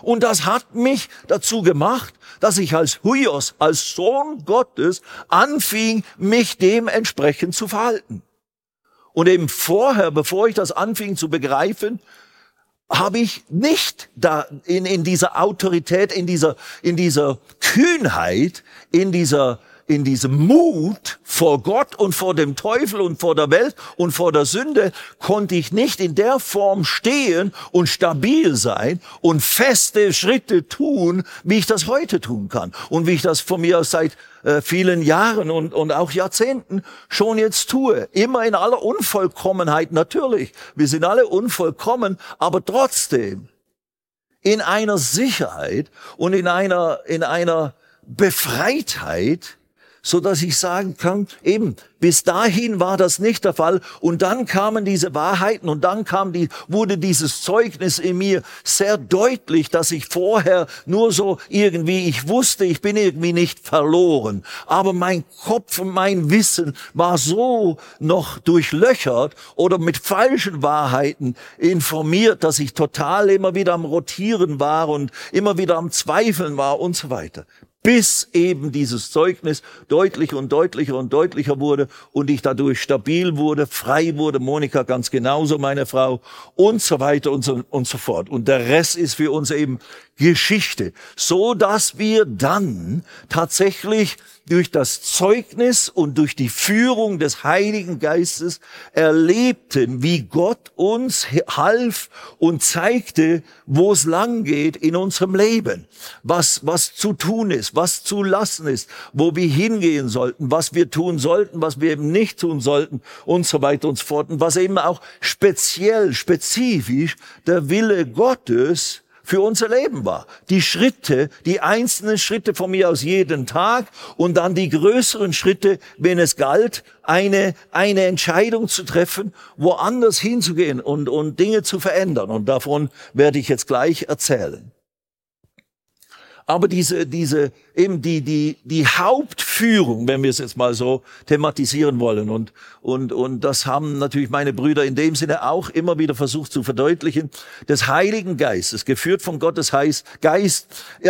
Und das hat mich dazu gemacht, dass ich als Huios, als Sohn Gottes, anfing, mich dementsprechend zu verhalten. Und eben vorher, bevor ich das anfing zu begreifen, habe ich nicht da in, in dieser Autorität, in dieser, in dieser Kühnheit, in dieser in diesem Mut vor Gott und vor dem Teufel und vor der Welt und vor der Sünde konnte ich nicht in der Form stehen und stabil sein und feste Schritte tun, wie ich das heute tun kann und wie ich das von mir seit äh, vielen Jahren und, und auch Jahrzehnten schon jetzt tue. Immer in aller Unvollkommenheit, natürlich. Wir sind alle unvollkommen, aber trotzdem in einer Sicherheit und in einer, in einer Befreitheit, so dass ich sagen kann, eben, bis dahin war das nicht der Fall. Und dann kamen diese Wahrheiten und dann kam die, wurde dieses Zeugnis in mir sehr deutlich, dass ich vorher nur so irgendwie, ich wusste, ich bin irgendwie nicht verloren, aber mein Kopf und mein Wissen war so noch durchlöchert oder mit falschen Wahrheiten informiert, dass ich total immer wieder am Rotieren war und immer wieder am Zweifeln war und so weiter bis eben dieses Zeugnis deutlicher und deutlicher und deutlicher wurde und ich dadurch stabil wurde, frei wurde, Monika ganz genauso, meine Frau und so weiter und so, und so fort. Und der Rest ist für uns eben Geschichte, so dass wir dann tatsächlich durch das Zeugnis und durch die Führung des Heiligen Geistes erlebten, wie Gott uns half und zeigte, wo es lang geht in unserem Leben, was, was zu tun ist, was zu lassen ist, wo wir hingehen sollten, was wir tun sollten, was wir eben nicht tun sollten und so weiter und so fort. Und was eben auch speziell, spezifisch der Wille Gottes für unser Leben war. Die Schritte, die einzelnen Schritte von mir aus jeden Tag und dann die größeren Schritte, wenn es galt, eine, eine Entscheidung zu treffen, woanders hinzugehen und, und Dinge zu verändern. Und davon werde ich jetzt gleich erzählen. Aber diese, diese, eben die, die, die Hauptführung Führung, wenn wir es jetzt mal so thematisieren wollen. Und, und, und das haben natürlich meine Brüder in dem Sinne auch immer wieder versucht zu verdeutlichen. Des Heiligen Geistes, geführt von Gottes Geist,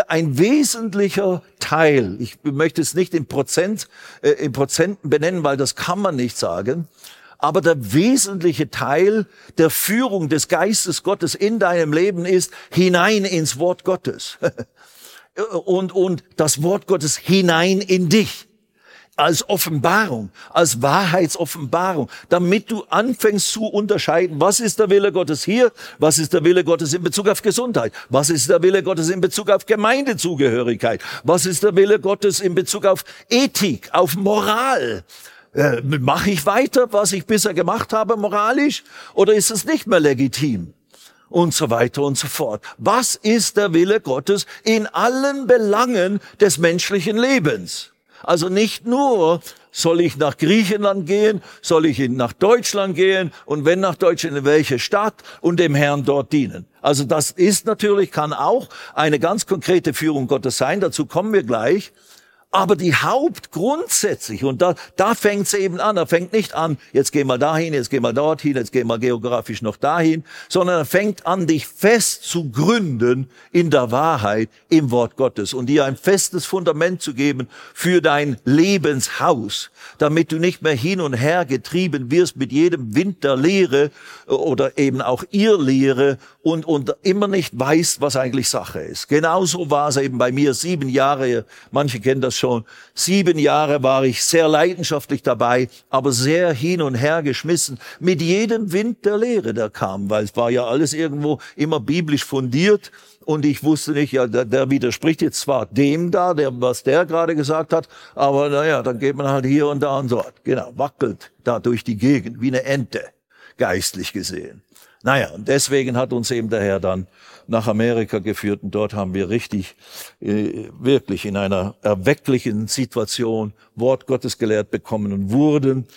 ein wesentlicher Teil. Ich möchte es nicht in Prozent, äh, in Prozenten benennen, weil das kann man nicht sagen aber der wesentliche Teil der Führung des Geistes Gottes in deinem Leben ist hinein ins Wort Gottes. und, und das Wort Gottes hinein in dich als Offenbarung, als Wahrheitsoffenbarung, damit du anfängst zu unterscheiden, was ist der Wille Gottes hier, was ist der Wille Gottes in Bezug auf Gesundheit, was ist der Wille Gottes in Bezug auf Gemeindezugehörigkeit, was ist der Wille Gottes in Bezug auf Ethik, auf Moral. Äh, Mache ich weiter, was ich bisher gemacht habe, moralisch, oder ist es nicht mehr legitim? Und so weiter und so fort. Was ist der Wille Gottes in allen Belangen des menschlichen Lebens? Also nicht nur, soll ich nach Griechenland gehen, soll ich nach Deutschland gehen und wenn nach Deutschland, in welche Stadt und dem Herrn dort dienen. Also das ist natürlich, kann auch eine ganz konkrete Führung Gottes sein, dazu kommen wir gleich. Aber die Haupt grundsätzlich, und da, da fängt es eben an, er fängt nicht an, jetzt geh mal dahin, jetzt geh mal dorthin, jetzt geh mal geografisch noch dahin, sondern er fängt an, dich fest zu gründen in der Wahrheit, im Wort Gottes und dir ein festes Fundament zu geben für dein Lebenshaus, damit du nicht mehr hin und her getrieben wirst mit jedem Wind der Lehre oder eben auch Irrlehre und, und immer nicht weißt, was eigentlich Sache ist. Genauso war es eben bei mir sieben Jahre, manche kennen das schon. Sieben Jahre war ich sehr leidenschaftlich dabei, aber sehr hin und her geschmissen mit jedem Wind der Lehre, der kam, weil es war ja alles irgendwo immer biblisch fundiert. Und ich wusste nicht, ja, der, der widerspricht jetzt zwar dem da, der, was der gerade gesagt hat, aber naja, dann geht man halt hier und da und dort. Genau, wackelt da durch die Gegend wie eine Ente, geistlich gesehen. Naja, und deswegen hat uns eben der Herr dann nach Amerika geführt und dort haben wir richtig, äh, wirklich in einer erwecklichen Situation Wort Gottes gelehrt bekommen und wurden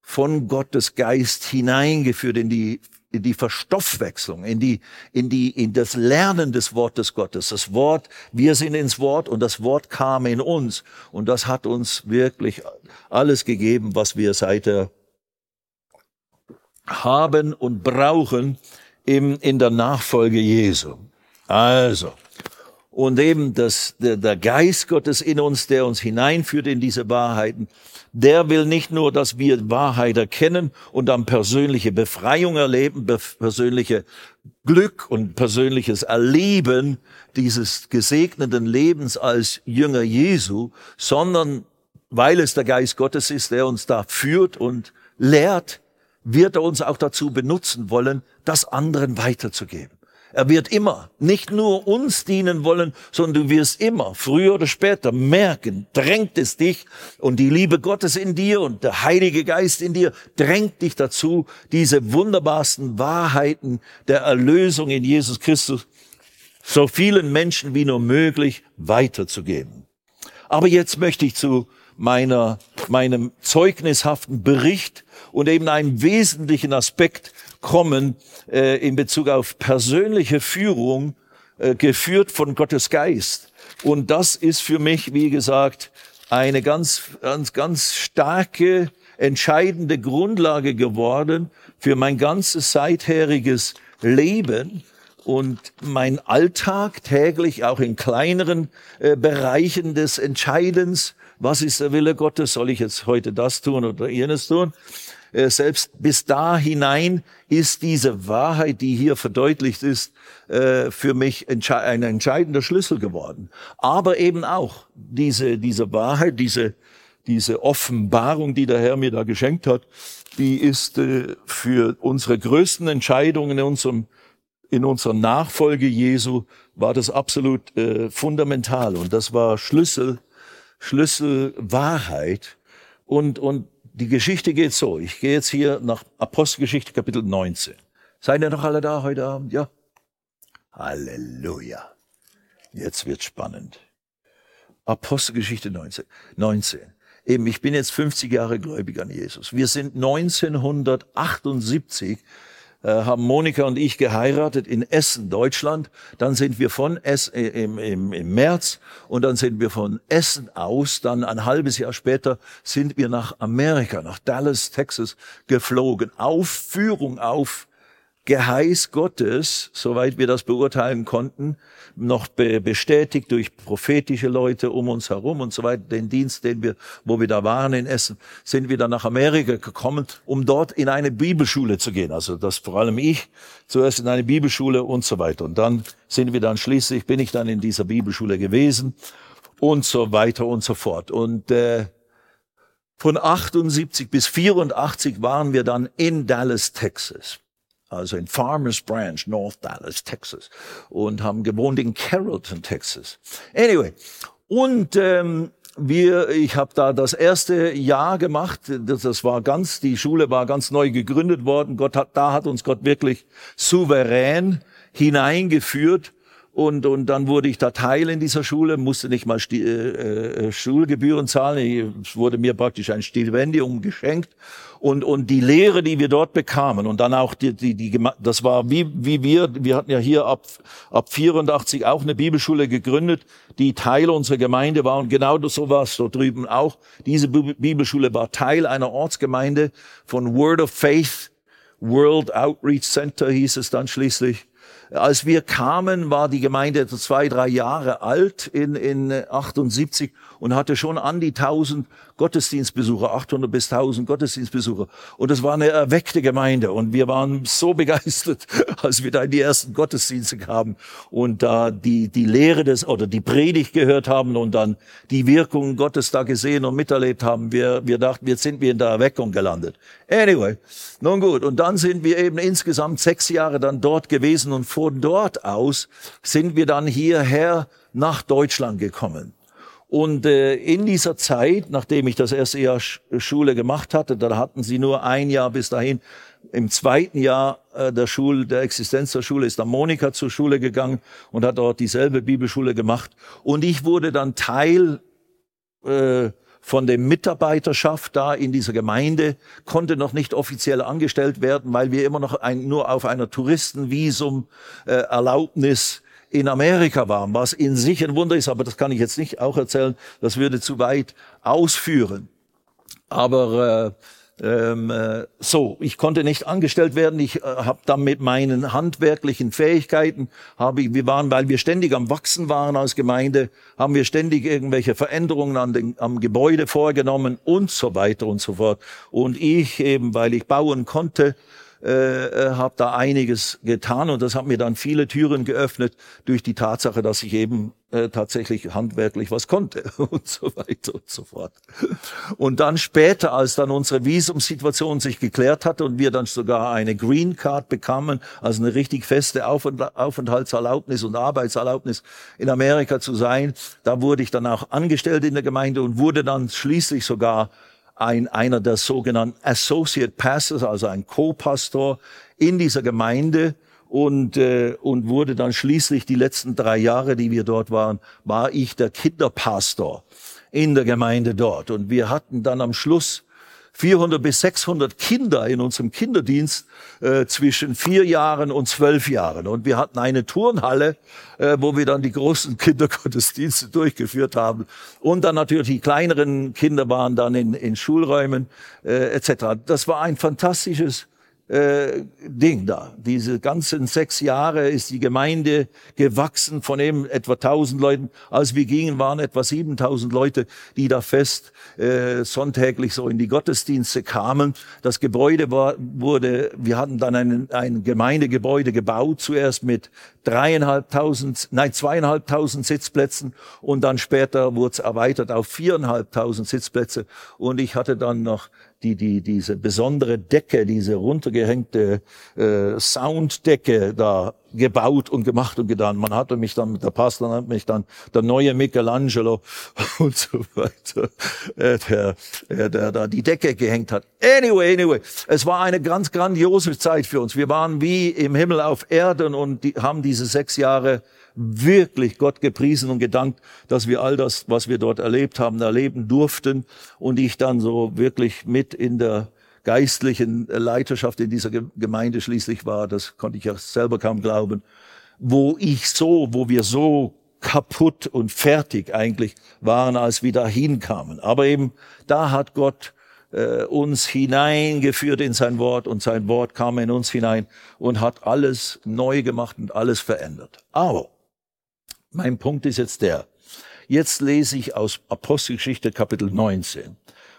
von Gottes Geist hineingeführt in die in die Verstoffwechslung, in die, in die, in das Lernen des Wortes Gottes. Das Wort, wir sind ins Wort und das Wort kam in uns. Und das hat uns wirklich alles gegeben, was wir seither haben und brauchen, eben in der Nachfolge Jesu. Also, und eben das, der, der Geist Gottes in uns, der uns hineinführt in diese Wahrheiten, der will nicht nur, dass wir Wahrheit erkennen und dann persönliche Befreiung erleben, persönliche Glück und persönliches Erleben dieses gesegneten Lebens als Jünger Jesu, sondern weil es der Geist Gottes ist, der uns da führt und lehrt, wird er uns auch dazu benutzen wollen, das anderen weiterzugeben. Er wird immer nicht nur uns dienen wollen, sondern du wirst immer, früher oder später, merken, drängt es dich und die Liebe Gottes in dir und der Heilige Geist in dir drängt dich dazu, diese wunderbarsten Wahrheiten der Erlösung in Jesus Christus so vielen Menschen wie nur möglich weiterzugeben. Aber jetzt möchte ich zu meiner, meinem zeugnishaften Bericht und eben einen wesentlichen Aspekt kommen äh, in Bezug auf persönliche Führung, äh, geführt von Gottes Geist. Und das ist für mich, wie gesagt, eine ganz, ganz, ganz starke, entscheidende Grundlage geworden für mein ganzes seitheriges Leben und mein Alltag täglich auch in kleineren äh, Bereichen des Entscheidens. Was ist der Wille Gottes? Soll ich jetzt heute das tun oder jenes tun? Äh, selbst bis da hinein ist diese Wahrheit, die hier verdeutlicht ist, äh, für mich ein entscheidender Schlüssel geworden. Aber eben auch diese, diese Wahrheit, diese, diese Offenbarung, die der Herr mir da geschenkt hat, die ist äh, für unsere größten Entscheidungen in unserem in unserer Nachfolge Jesu war das absolut fundamental und das war Schlüssel, Schlüsselwahrheit und und die Geschichte geht so. Ich gehe jetzt hier nach Apostelgeschichte Kapitel 19. Seid ihr noch alle da heute Abend? Ja? Halleluja. Jetzt wird spannend. Apostelgeschichte 19. 19. Eben, ich bin jetzt 50 Jahre gläubig an Jesus. Wir sind 1978 äh, haben Monika und ich geheiratet in Essen, Deutschland. Dann sind wir von Essen äh, im, im, im März und dann sind wir von Essen aus, dann ein halbes Jahr später sind wir nach Amerika, nach Dallas, Texas geflogen. Auf Führung auf Geheiß Gottes, soweit wir das beurteilen konnten, noch be bestätigt durch prophetische Leute um uns herum und so weiter. Den Dienst, den wir, wo wir da waren in Essen, sind wir dann nach Amerika gekommen, um dort in eine Bibelschule zu gehen. Also das vor allem ich zuerst in eine Bibelschule und so weiter. Und dann sind wir dann schließlich, bin ich dann in dieser Bibelschule gewesen und so weiter und so fort. Und äh, von 78 bis 84 waren wir dann in Dallas, Texas also in Farmers Branch, North Dallas, Texas, und haben gewohnt in Carrollton, Texas. Anyway, und ähm, wir, ich habe da das erste Jahr gemacht. Das, das war ganz, die Schule war ganz neu gegründet worden. Gott hat, da hat uns Gott wirklich souverän hineingeführt und, und dann wurde ich da Teil in dieser Schule, musste nicht mal Sti äh, äh, Schulgebühren zahlen. Es wurde mir praktisch ein Stipendium geschenkt. Und, und die Lehre, die wir dort bekamen, und dann auch die, die, die das war wie, wie wir, wir hatten ja hier ab, ab 84 auch eine Bibelschule gegründet, die Teil unserer Gemeinde war. Und genau so war es dort drüben auch. Diese Bibelschule war Teil einer Ortsgemeinde von Word of Faith World Outreach Center hieß es dann schließlich. Als wir kamen, war die Gemeinde zwei, drei Jahre alt in, in 78 und hatte schon an die 1000 Gottesdienstbesucher, 800 bis 1000 Gottesdienstbesucher. Und es war eine erweckte Gemeinde und wir waren so begeistert, als wir da in die ersten Gottesdienste kamen und da die, die Lehre des, oder die Predigt gehört haben und dann die Wirkung Gottes da gesehen und miterlebt haben. Wir, wir dachten, jetzt sind wir in der Erweckung gelandet. Anyway, nun gut. Und dann sind wir eben insgesamt sechs Jahre dann dort gewesen und von dort aus sind wir dann hierher nach Deutschland gekommen. Und äh, in dieser Zeit, nachdem ich das erste Jahr Schule gemacht hatte, da hatten sie nur ein Jahr bis dahin. Im zweiten Jahr äh, der Schule, der Existenz der Schule, ist dann Monika zur Schule gegangen und hat dort dieselbe Bibelschule gemacht. Und ich wurde dann Teil äh, von der Mitarbeiterschaft da in dieser Gemeinde, konnte noch nicht offiziell angestellt werden, weil wir immer noch ein, nur auf einer Touristenvisum äh, Erlaubnis in Amerika waren, was in sich ein Wunder ist, aber das kann ich jetzt nicht auch erzählen, das würde zu weit ausführen. Aber äh, ähm, äh, so, ich konnte nicht angestellt werden. Ich äh, habe dann mit meinen handwerklichen Fähigkeiten, habe ich, wir waren, weil wir ständig am Wachsen waren als Gemeinde, haben wir ständig irgendwelche Veränderungen an den, am Gebäude vorgenommen und so weiter und so fort. Und ich eben, weil ich bauen konnte, äh, äh habe da einiges getan und das hat mir dann viele Türen geöffnet durch die Tatsache, dass ich eben äh, tatsächlich handwerklich was konnte und so weiter und so fort. Und dann später, als dann unsere Visumsituation sich geklärt hatte und wir dann sogar eine Green Card bekamen, also eine richtig feste Aufenthaltserlaubnis und Arbeitserlaubnis in Amerika zu sein, da wurde ich dann auch angestellt in der Gemeinde und wurde dann schließlich sogar ein, einer der sogenannten Associate Pastors, also ein Co-Pastor in dieser Gemeinde und, äh, und wurde dann schließlich die letzten drei Jahre, die wir dort waren, war ich der Kinderpastor in der Gemeinde dort. Und wir hatten dann am Schluss 400 bis 600 Kinder in unserem Kinderdienst äh, zwischen vier Jahren und zwölf Jahren. Und wir hatten eine Turnhalle, äh, wo wir dann die großen Kindergottesdienste durchgeführt haben. Und dann natürlich die kleineren Kinder waren dann in, in Schulräumen äh, etc. Das war ein fantastisches äh, Ding da. Diese ganzen sechs Jahre ist die Gemeinde gewachsen von eben etwa 1000 Leuten. Als wir gingen, waren etwa 7000 Leute, die da fest äh, sonntäglich so in die Gottesdienste kamen. Das Gebäude war, wurde, wir hatten dann ein, ein Gemeindegebäude gebaut, zuerst mit dreieinhalbtausend, nein, zweieinhalbtausend Sitzplätzen und dann später wurde es erweitert auf viereinhalbtausend Sitzplätze und ich hatte dann noch die, die, diese besondere Decke, diese runtergehängte äh, Sounddecke da gebaut und gemacht und getan. Man hatte mich dann, der Pastor hat mich dann der neue Michelangelo und so weiter, äh, der, äh, der da die Decke gehängt hat. Anyway, anyway, es war eine ganz grandiose Zeit für uns. Wir waren wie im Himmel auf Erden und die, haben diese sechs Jahre wirklich Gott gepriesen und gedankt, dass wir all das, was wir dort erlebt haben, erleben durften und ich dann so wirklich mit in der geistlichen Leiterschaft in dieser Gemeinde schließlich war, das konnte ich ja selber kaum glauben, wo ich so, wo wir so kaputt und fertig eigentlich waren, als wir da hinkamen. Aber eben da hat Gott äh, uns hineingeführt in sein Wort und sein Wort kam in uns hinein und hat alles neu gemacht und alles verändert. Aber mein Punkt ist jetzt der. Jetzt lese ich aus Apostelgeschichte Kapitel 19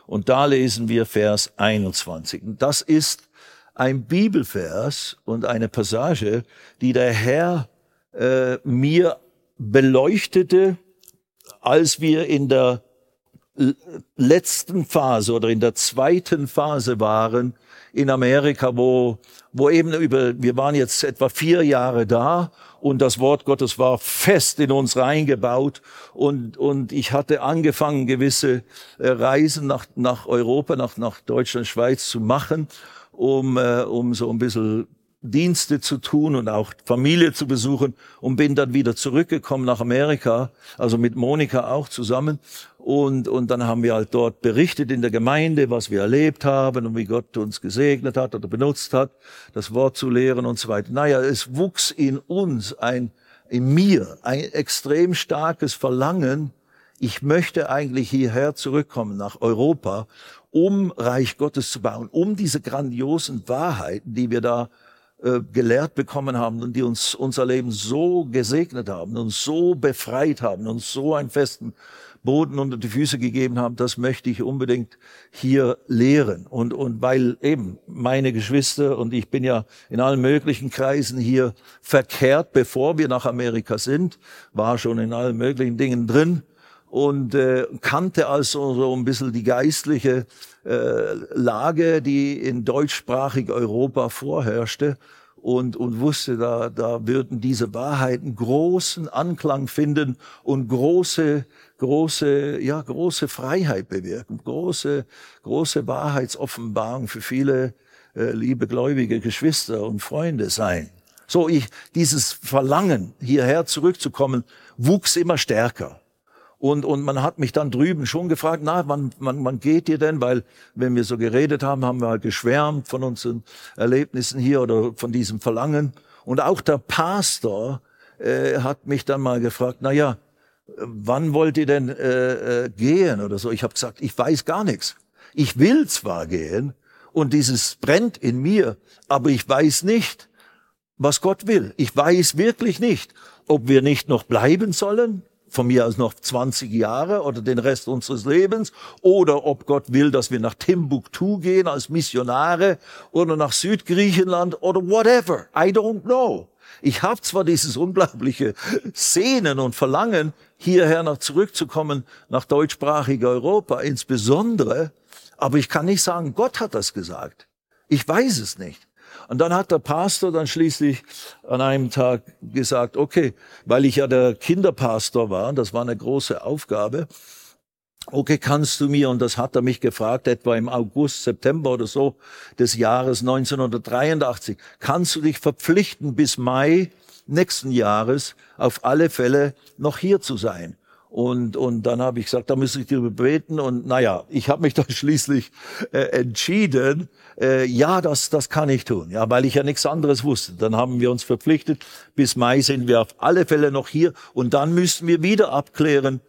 und da lesen wir Vers 21. Und das ist ein Bibelvers und eine Passage, die der Herr äh, mir beleuchtete, als wir in der letzten Phase oder in der zweiten Phase waren in Amerika, wo, wo eben über, wir waren jetzt etwa vier Jahre da und das Wort Gottes war fest in uns reingebaut. Und, und ich hatte angefangen, gewisse äh, Reisen nach, nach Europa, nach, nach Deutschland, Schweiz zu machen, um, äh, um so ein bisschen Dienste zu tun und auch Familie zu besuchen und bin dann wieder zurückgekommen nach Amerika, also mit Monika auch zusammen. Und, und dann haben wir halt dort berichtet in der Gemeinde, was wir erlebt haben und wie Gott uns gesegnet hat oder benutzt hat, das Wort zu lehren und so weiter. Naja, es wuchs in uns ein, in mir ein extrem starkes Verlangen, ich möchte eigentlich hierher zurückkommen nach Europa, um Reich Gottes zu bauen, um diese grandiosen Wahrheiten, die wir da äh, gelehrt bekommen haben und die uns unser Leben so gesegnet haben, uns so befreit haben, uns so einen festen Boden unter die Füße gegeben haben, das möchte ich unbedingt hier lehren. Und, und weil eben meine Geschwister und ich bin ja in allen möglichen Kreisen hier verkehrt, bevor wir nach Amerika sind, war schon in allen möglichen Dingen drin und äh, kannte also so ein bisschen die geistliche äh, Lage, die in deutschsprachig Europa vorherrschte und, und wusste, da, da würden diese Wahrheiten großen Anklang finden und große, große, ja, große Freiheit bewirken, große, große Wahrheitsoffenbarung für viele äh, liebe gläubige Geschwister und Freunde sein. So, ich, dieses Verlangen, hierher zurückzukommen, wuchs immer stärker. Und, und man hat mich dann drüben schon gefragt, na, wann, wann, wann geht ihr denn? Weil wenn wir so geredet haben, haben wir halt geschwärmt von unseren Erlebnissen hier oder von diesem Verlangen. Und auch der Pastor äh, hat mich dann mal gefragt, na ja, wann wollt ihr denn äh, äh, gehen oder so? Ich habe gesagt, ich weiß gar nichts. Ich will zwar gehen und dieses brennt in mir, aber ich weiß nicht, was Gott will. Ich weiß wirklich nicht, ob wir nicht noch bleiben sollen von mir aus noch 20 Jahre oder den Rest unseres Lebens oder ob Gott will, dass wir nach Timbuktu gehen als Missionare oder nach Südgriechenland oder whatever. I don't know. Ich habe zwar dieses unglaubliche Sehnen und Verlangen, hierher noch zurückzukommen, nach deutschsprachiger Europa insbesondere, aber ich kann nicht sagen, Gott hat das gesagt. Ich weiß es nicht. Und dann hat der Pastor dann schließlich an einem Tag gesagt, okay, weil ich ja der Kinderpastor war, das war eine große Aufgabe, okay, kannst du mir, und das hat er mich gefragt, etwa im August, September oder so des Jahres 1983, kannst du dich verpflichten, bis Mai nächsten Jahres auf alle Fälle noch hier zu sein? Und, und dann habe ich gesagt, da muss ich dir beten. Und naja, ich habe mich dann schließlich äh, entschieden, äh, ja, das, das kann ich tun, ja, weil ich ja nichts anderes wusste. Dann haben wir uns verpflichtet, bis Mai sind wir auf alle Fälle noch hier. Und dann müssten wir wieder abklären,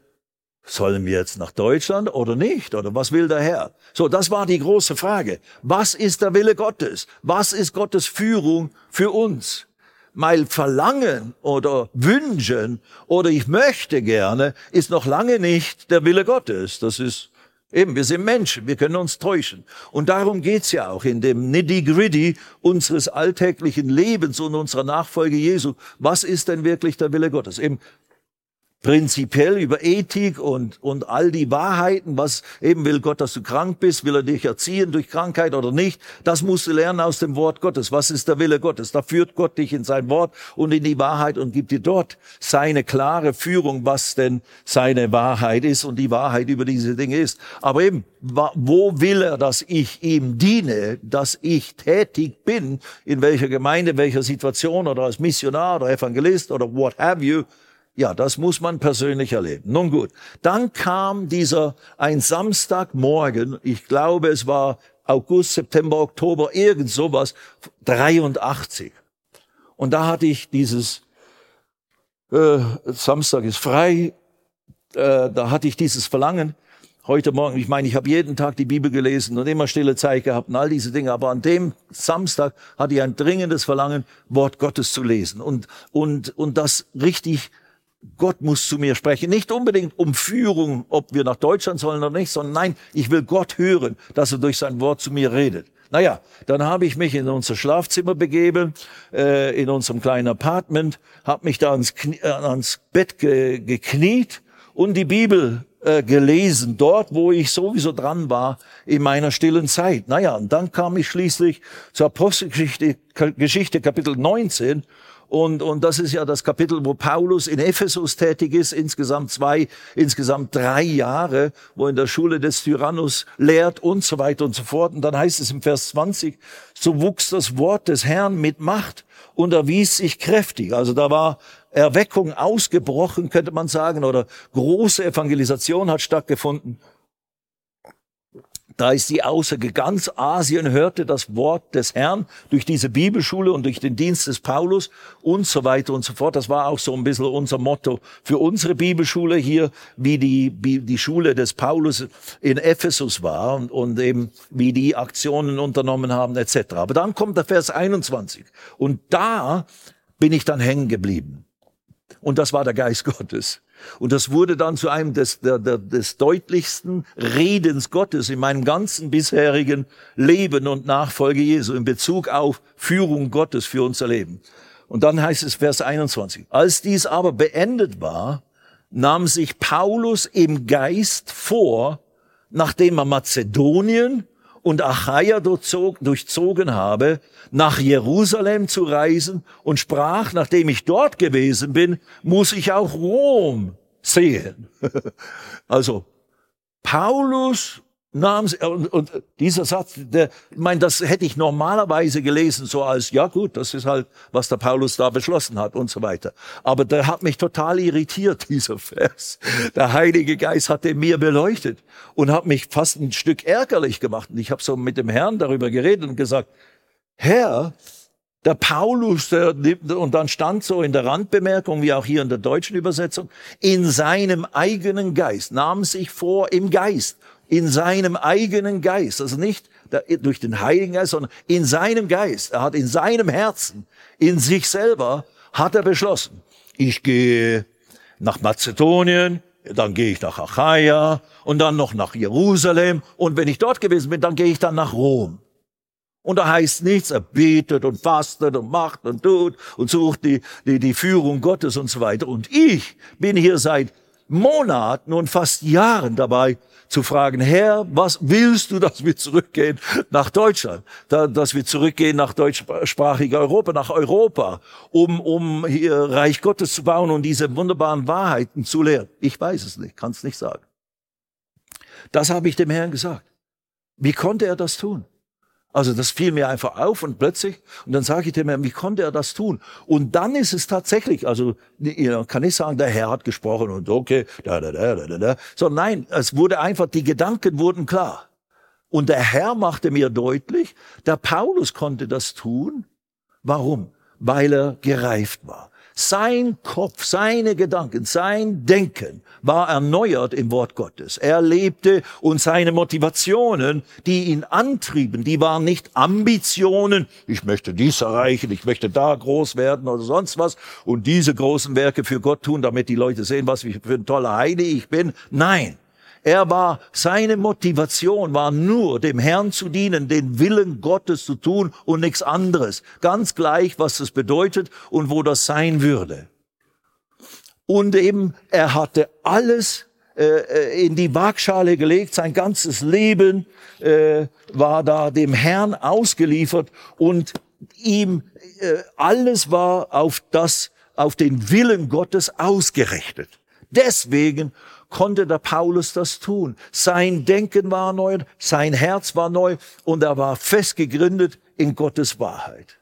sollen wir jetzt nach Deutschland oder nicht? Oder was will der Herr? So, das war die große Frage. Was ist der Wille Gottes? Was ist Gottes Führung für uns? Mein Verlangen oder Wünschen oder ich möchte gerne ist noch lange nicht der Wille Gottes. Das ist eben, wir sind Menschen, wir können uns täuschen. Und darum geht's ja auch in dem Nitty-Gritty unseres alltäglichen Lebens und unserer Nachfolge Jesu. Was ist denn wirklich der Wille Gottes? Eben prinzipiell über Ethik und, und all die Wahrheiten, was eben will Gott, dass du krank bist, will er dich erziehen durch Krankheit oder nicht, das musst du lernen aus dem Wort Gottes. Was ist der Wille Gottes? Da führt Gott dich in sein Wort und in die Wahrheit und gibt dir dort seine klare Führung, was denn seine Wahrheit ist und die Wahrheit über diese Dinge ist. Aber eben, wo will er, dass ich ihm diene, dass ich tätig bin, in welcher Gemeinde, welcher Situation oder als Missionar oder Evangelist oder what have you, ja, das muss man persönlich erleben. Nun gut, dann kam dieser ein Samstagmorgen, ich glaube es war August, September, Oktober, irgend sowas, 83. Und da hatte ich dieses, äh, Samstag ist frei, äh, da hatte ich dieses Verlangen, heute Morgen, ich meine, ich habe jeden Tag die Bibel gelesen und immer stille Zeit gehabt und all diese Dinge, aber an dem Samstag hatte ich ein dringendes Verlangen, Wort Gottes zu lesen und, und, und das richtig, Gott muss zu mir sprechen. Nicht unbedingt um Führung, ob wir nach Deutschland sollen oder nicht, sondern nein, ich will Gott hören, dass er durch sein Wort zu mir redet. Naja, dann habe ich mich in unser Schlafzimmer begeben, äh, in unserem kleinen Apartment, habe mich da ans, Knie, äh, ans Bett ge, gekniet und die Bibel äh, gelesen, dort, wo ich sowieso dran war in meiner stillen Zeit. Naja, und dann kam ich schließlich zur Apostelgeschichte Geschichte, Kapitel 19 und, und das ist ja das Kapitel, wo Paulus in Ephesus tätig ist, insgesamt zwei, insgesamt drei Jahre, wo in der Schule des Tyrannus lehrt und so weiter und so fort. Und dann heißt es im Vers 20, so wuchs das Wort des Herrn mit Macht und erwies sich kräftig. Also da war Erweckung ausgebrochen, könnte man sagen, oder große Evangelisation hat stattgefunden. Da ist die Aussage, ganz Asien hörte das Wort des Herrn durch diese Bibelschule und durch den Dienst des Paulus und so weiter und so fort. Das war auch so ein bisschen unser Motto für unsere Bibelschule hier, wie die, wie die Schule des Paulus in Ephesus war und, und eben wie die Aktionen unternommen haben etc. Aber dann kommt der Vers 21 und da bin ich dann hängen geblieben. Und das war der Geist Gottes. Und das wurde dann zu einem des, der, der, des deutlichsten Redens Gottes in meinem ganzen bisherigen Leben und Nachfolge Jesu in Bezug auf Führung Gottes für unser Leben. Und dann heißt es Vers 21. Als dies aber beendet war, nahm sich Paulus im Geist vor, nachdem er Mazedonien und Achaia durchzogen habe, nach Jerusalem zu reisen und sprach, nachdem ich dort gewesen bin, muss ich auch Rom sehen. also Paulus nahm und, und dieser Satz, der, ich meine, das hätte ich normalerweise gelesen so als ja gut, das ist halt was der Paulus da beschlossen hat und so weiter. Aber der hat mich total irritiert dieser Vers. Der Heilige Geist hat den mir beleuchtet und hat mich fast ein Stück ärgerlich gemacht. Und ich habe so mit dem Herrn darüber geredet und gesagt, Herr, der Paulus, der, und dann stand so in der Randbemerkung, wie auch hier in der deutschen Übersetzung, in seinem eigenen Geist, nahm sich vor im Geist, in seinem eigenen Geist, also nicht durch den Heiligen Geist, sondern in seinem Geist. Er hat in seinem Herzen, in sich selber, hat er beschlossen, ich gehe nach Mazedonien, dann gehe ich nach Achaia und dann noch nach Jerusalem und wenn ich dort gewesen bin, dann gehe ich dann nach Rom. Und da heißt nichts, er betet und fastet und macht und tut und sucht die, die, die Führung Gottes und so weiter. Und ich bin hier seit Monaten und fast Jahren dabei zu fragen, Herr, was willst du, dass wir zurückgehen nach Deutschland, dass wir zurückgehen nach deutschsprachiger Europa, nach Europa, um, um hier Reich Gottes zu bauen und diese wunderbaren Wahrheiten zu lehren? Ich weiß es nicht, kann es nicht sagen. Das habe ich dem Herrn gesagt. Wie konnte er das tun? Also das fiel mir einfach auf und plötzlich, und dann sage ich dem Herrn, wie konnte er das tun? Und dann ist es tatsächlich, also kann ich sagen, der Herr hat gesprochen und okay, da, da, da, da, da. So nein, es wurde einfach, die Gedanken wurden klar. Und der Herr machte mir deutlich, der Paulus konnte das tun. Warum? Weil er gereift war. Sein Kopf, seine Gedanken, sein Denken war erneuert im Wort Gottes. Er lebte und seine Motivationen, die ihn antrieben, die waren nicht Ambitionen, ich möchte dies erreichen, ich möchte da groß werden oder sonst was und diese großen Werke für Gott tun, damit die Leute sehen, was für ein toller Heide ich bin. Nein, er war, seine Motivation war nur, dem Herrn zu dienen, den Willen Gottes zu tun und nichts anderes. Ganz gleich, was das bedeutet und wo das sein würde. Und eben, er hatte alles äh, äh, in die Waagschale gelegt, sein ganzes Leben äh, war da dem Herrn ausgeliefert und ihm äh, alles war auf das, auf den Willen Gottes ausgerichtet. Deswegen konnte der Paulus das tun. Sein Denken war neu, sein Herz war neu und er war fest gegründet in Gottes Wahrheit.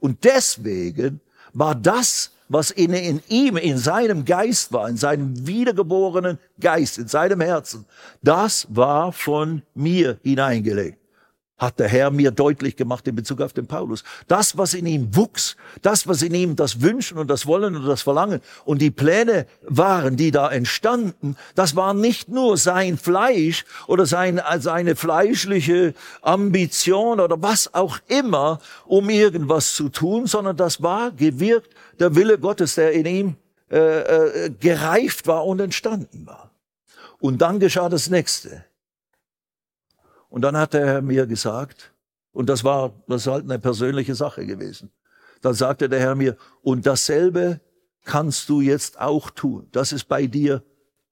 Und deswegen war das, was in, in ihm, in seinem Geist war, in seinem wiedergeborenen Geist, in seinem Herzen, das war von mir hineingelegt. Hat der Herr mir deutlich gemacht in Bezug auf den Paulus. Das, was in ihm wuchs, das, was in ihm das Wünschen und das Wollen und das Verlangen und die Pläne waren, die da entstanden, das war nicht nur sein Fleisch oder sein, seine fleischliche Ambition oder was auch immer, um irgendwas zu tun, sondern das war gewirkt der Wille Gottes, der in ihm äh, äh, gereift war und entstanden war. Und dann geschah das Nächste. Und dann hat der Herr mir gesagt, und das war, das war halt eine persönliche Sache gewesen. Dann sagte der Herr mir, und dasselbe kannst du jetzt auch tun. Das ist bei dir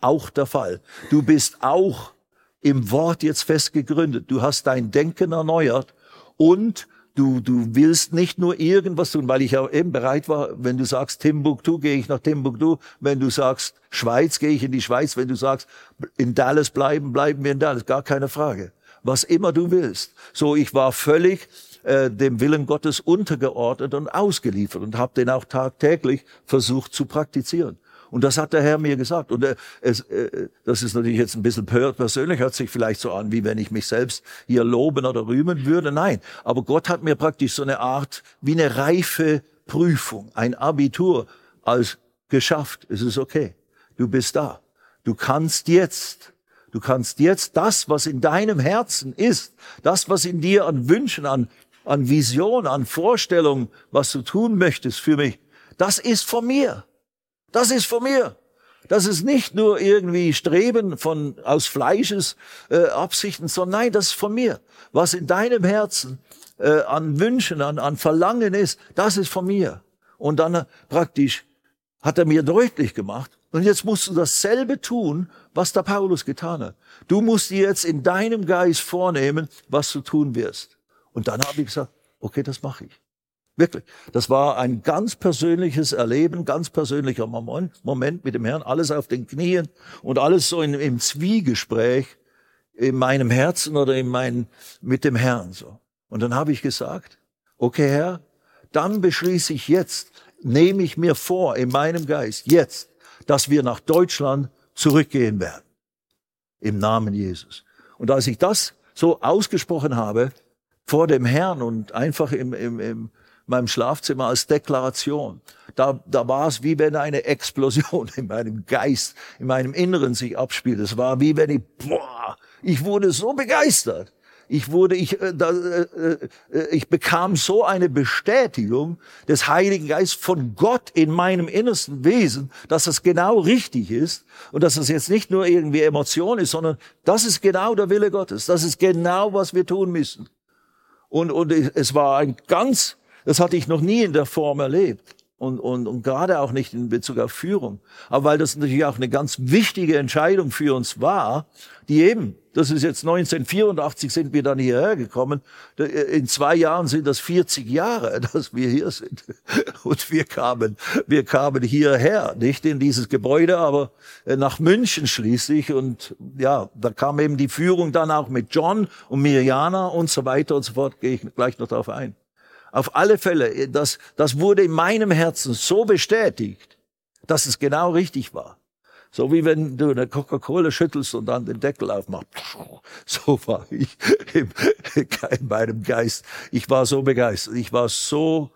auch der Fall. Du bist auch im Wort jetzt fest gegründet. Du hast dein Denken erneuert und du, du willst nicht nur irgendwas tun, weil ich ja eben bereit war, wenn du sagst Timbuktu, gehe ich nach Timbuktu. Wenn du sagst Schweiz, gehe ich in die Schweiz. Wenn du sagst in Dallas bleiben, bleiben wir in Dallas. Gar keine Frage was immer du willst. So, ich war völlig äh, dem Willen Gottes untergeordnet und ausgeliefert und habe den auch tagtäglich versucht zu praktizieren. Und das hat der Herr mir gesagt. Und äh, es, äh, das ist natürlich jetzt ein bisschen persönlich, hört sich vielleicht so an, wie wenn ich mich selbst hier loben oder rühmen würde. Nein, aber Gott hat mir praktisch so eine Art, wie eine reife Prüfung, ein Abitur als geschafft. Es ist okay. Du bist da. Du kannst jetzt Du kannst jetzt das, was in deinem Herzen ist, das, was in dir an Wünschen, an, an Vision, an Vorstellungen, was du tun möchtest für mich, das ist von mir. Das ist von mir. Das ist nicht nur irgendwie Streben von aus Fleisches äh, Absichten, sondern nein, das ist von mir. Was in deinem Herzen äh, an Wünschen, an, an Verlangen ist, das ist von mir. Und dann praktisch hat er mir deutlich gemacht, und jetzt musst du dasselbe tun, was der Paulus getan hat. Du musst dir jetzt in deinem Geist vornehmen, was du tun wirst. Und dann habe ich gesagt, okay, das mache ich. Wirklich. Das war ein ganz persönliches Erleben, ganz persönlicher Moment, mit dem Herrn, alles auf den Knien und alles so in, im Zwiegespräch in meinem Herzen oder in meinem, mit dem Herrn, so. Und dann habe ich gesagt, okay, Herr, dann beschließe ich jetzt, nehme ich mir vor in meinem Geist, jetzt, dass wir nach Deutschland zurückgehen werden. Im Namen Jesus. Und als ich das so ausgesprochen habe vor dem Herrn und einfach im, im, im meinem Schlafzimmer als Deklaration, da, da war es wie wenn eine Explosion in meinem Geist, in meinem Inneren sich abspielt. Es war wie wenn ich, boah, ich wurde so begeistert. Ich wurde, ich, äh, da, äh, äh, ich bekam so eine Bestätigung des Heiligen Geistes von Gott in meinem innersten Wesen, dass das genau richtig ist und dass das jetzt nicht nur irgendwie Emotion ist, sondern das ist genau der Wille Gottes. Das ist genau, was wir tun müssen. Und, und es war ein ganz, das hatte ich noch nie in der Form erlebt. Und, und, und gerade auch nicht in Bezug auf Führung. Aber weil das natürlich auch eine ganz wichtige Entscheidung für uns war, die eben das ist jetzt 1984 sind wir dann hierher gekommen. In zwei Jahren sind das 40 Jahre, dass wir hier sind. Und wir kamen, wir kamen hierher, nicht in dieses Gebäude, aber äh, nach München schließlich. Und ja, da kam eben die Führung dann auch mit John und Mirjana und so weiter und so fort. Gehe ich gleich noch darauf ein. Auf alle Fälle, äh, das, das wurde in meinem Herzen so bestätigt, dass es genau richtig war. So wie wenn du eine Coca-Cola schüttelst und dann den Deckel aufmachst. So war ich in meinem Geist. Ich war so begeistert. Ich war so,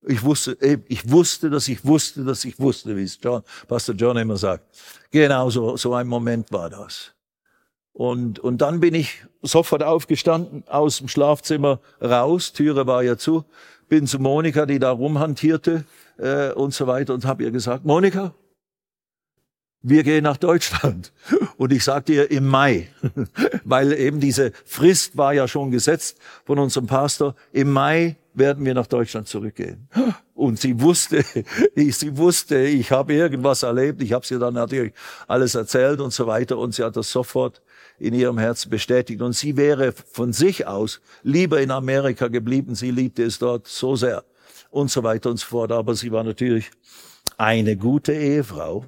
ich wusste, ich wusste, dass ich wusste, dass ich wusste, wie es John, Pastor John immer sagt. Genau so, so ein Moment war das. Und, und dann bin ich sofort aufgestanden, aus dem Schlafzimmer raus, Türe war ja zu, bin zu Monika, die da rumhantierte äh, und so weiter und habe ihr gesagt, Monika, wir gehen nach Deutschland. Und ich sagte ihr im Mai, weil eben diese Frist war ja schon gesetzt von unserem Pastor. Im Mai werden wir nach Deutschland zurückgehen. Und sie wusste, sie wusste, ich habe irgendwas erlebt. Ich habe sie dann natürlich alles erzählt und so weiter. Und sie hat das sofort in ihrem Herzen bestätigt. Und sie wäre von sich aus lieber in Amerika geblieben. Sie liebte es dort so sehr und so weiter und so fort. Aber sie war natürlich eine gute Ehefrau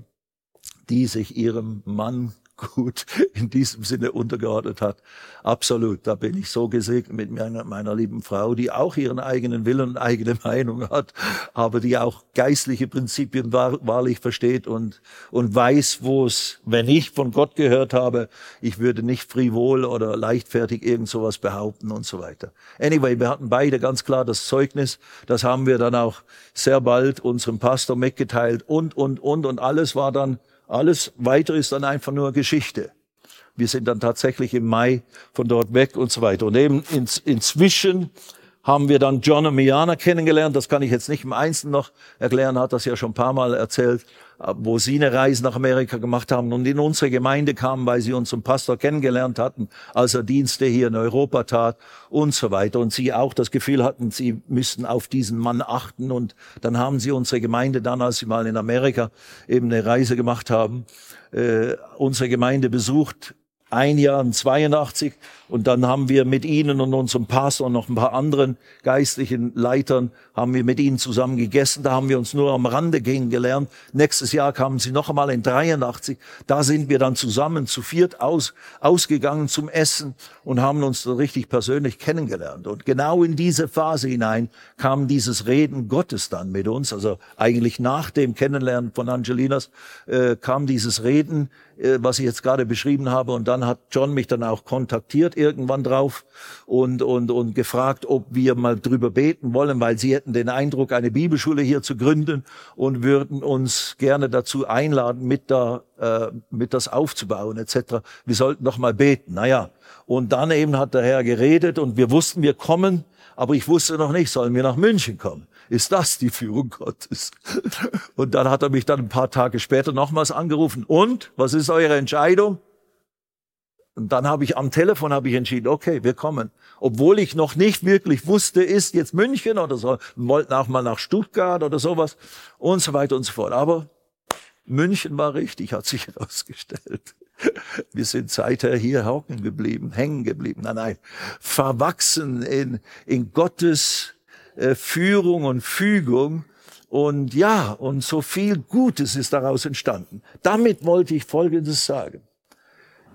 die sich ihrem Mann gut in diesem Sinne untergeordnet hat. Absolut, da bin ich so gesegnet mit meiner, meiner lieben Frau, die auch ihren eigenen Willen und eigene Meinung hat, aber die auch geistliche Prinzipien wahr, wahrlich versteht und, und weiß, wo es, wenn ich von Gott gehört habe, ich würde nicht frivol oder leichtfertig irgend sowas behaupten und so weiter. Anyway, wir hatten beide ganz klar das Zeugnis, das haben wir dann auch sehr bald unserem Pastor mitgeteilt und, und, und, und alles war dann alles weitere ist dann einfach nur Geschichte. Wir sind dann tatsächlich im Mai von dort weg und so weiter. Und eben ins, inzwischen haben wir dann John und Miana kennengelernt. Das kann ich jetzt nicht im Einzelnen noch erklären, hat das ja schon ein paar Mal erzählt, wo sie eine Reise nach Amerika gemacht haben und in unsere Gemeinde kamen, weil sie unseren Pastor kennengelernt hatten, als er Dienste hier in Europa tat und so weiter. Und sie auch das Gefühl hatten, sie müssten auf diesen Mann achten. Und dann haben sie unsere Gemeinde dann, als sie mal in Amerika eben eine Reise gemacht haben, äh, unsere Gemeinde besucht ein Jahr in 82 und dann haben wir mit ihnen und unserem Pastor und noch ein paar anderen geistlichen Leitern haben wir mit ihnen zusammen gegessen. Da haben wir uns nur am Rande kennengelernt. Nächstes Jahr kamen sie noch einmal in 83. Da sind wir dann zusammen zu viert aus, ausgegangen zum Essen und haben uns so richtig persönlich kennengelernt. Und genau in diese Phase hinein kam dieses Reden Gottes dann mit uns. Also eigentlich nach dem Kennenlernen von Angelinas äh, kam dieses Reden äh, was ich jetzt gerade beschrieben habe. Und dann hat John mich dann auch kontaktiert irgendwann drauf und, und, und gefragt, ob wir mal drüber beten wollen, weil sie hätten den Eindruck, eine Bibelschule hier zu gründen und würden uns gerne dazu einladen, mit, da, äh, mit das aufzubauen etc. Wir sollten doch mal beten. Naja, und dann eben hat der Herr geredet und wir wussten, wir kommen, aber ich wusste noch nicht, sollen wir nach München kommen ist das die Führung Gottes? Und dann hat er mich dann ein paar Tage später nochmals angerufen. Und, was ist eure Entscheidung? Und dann habe ich am Telefon habe ich entschieden, okay, wir kommen. Obwohl ich noch nicht wirklich wusste, ist jetzt München oder so, wollten auch mal nach Stuttgart oder sowas und so weiter und so fort. Aber München war richtig, hat sich herausgestellt. Wir sind seither hier hocken geblieben, hängen geblieben. Nein, nein, verwachsen in, in Gottes äh, Führung und Fügung. Und ja, und so viel Gutes ist daraus entstanden. Damit wollte ich Folgendes sagen.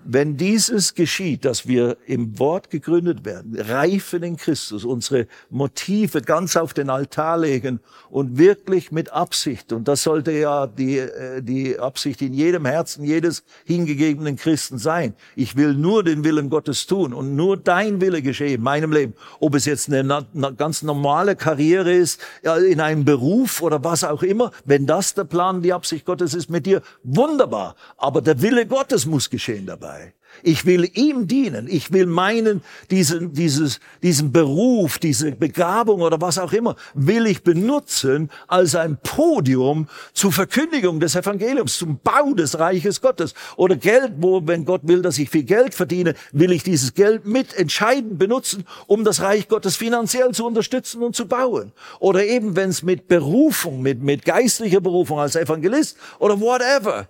Wenn dieses geschieht, dass wir im Wort gegründet werden, reifen in Christus, unsere Motive ganz auf den Altar legen und wirklich mit Absicht, und das sollte ja die, äh, die Absicht in jedem Herzen jedes hingegebenen Christen sein. Ich will nur den Willen Gottes tun und nur dein Wille geschehe in meinem Leben. Ob es jetzt eine, eine ganz normale Karriere ist, in einem Beruf oder was auch immer, wenn das der Plan, die Absicht Gottes ist mit dir, wunderbar. Aber der Wille Gottes muss geschehen dabei dabei. Ich will ihm dienen. Ich will meinen, diesen, dieses, diesen Beruf, diese Begabung oder was auch immer, will ich benutzen als ein Podium zur Verkündigung des Evangeliums, zum Bau des Reiches Gottes. Oder Geld, wo, wenn Gott will, dass ich viel Geld verdiene, will ich dieses Geld mit entscheidend benutzen, um das Reich Gottes finanziell zu unterstützen und zu bauen. Oder eben, wenn es mit Berufung, mit, mit geistlicher Berufung als Evangelist oder whatever,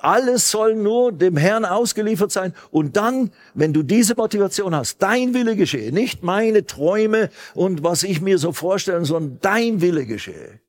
alles soll nur dem Herrn ausgeliefert sein. Und dann, wenn du diese Motivation hast, dein Wille geschehe, nicht meine Träume und was ich mir so vorstelle, sondern dein Wille geschehe.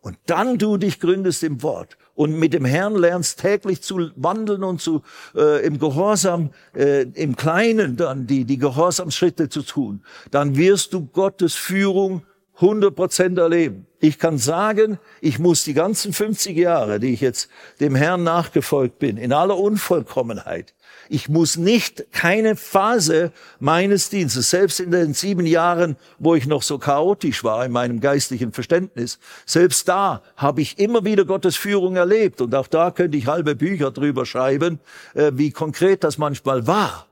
Und dann du dich gründest im Wort und mit dem Herrn lernst täglich zu wandeln und zu äh, im Gehorsam äh, im Kleinen dann die die Gehorsamsschritte zu tun, dann wirst du Gottes Führung 100 Prozent erleben. Ich kann sagen, ich muss die ganzen 50 Jahre, die ich jetzt dem Herrn nachgefolgt bin, in aller Unvollkommenheit, ich muss nicht keine Phase meines Dienstes, selbst in den sieben Jahren, wo ich noch so chaotisch war in meinem geistlichen Verständnis, selbst da habe ich immer wieder Gottes Führung erlebt. Und auch da könnte ich halbe Bücher drüber schreiben, äh, wie konkret das manchmal war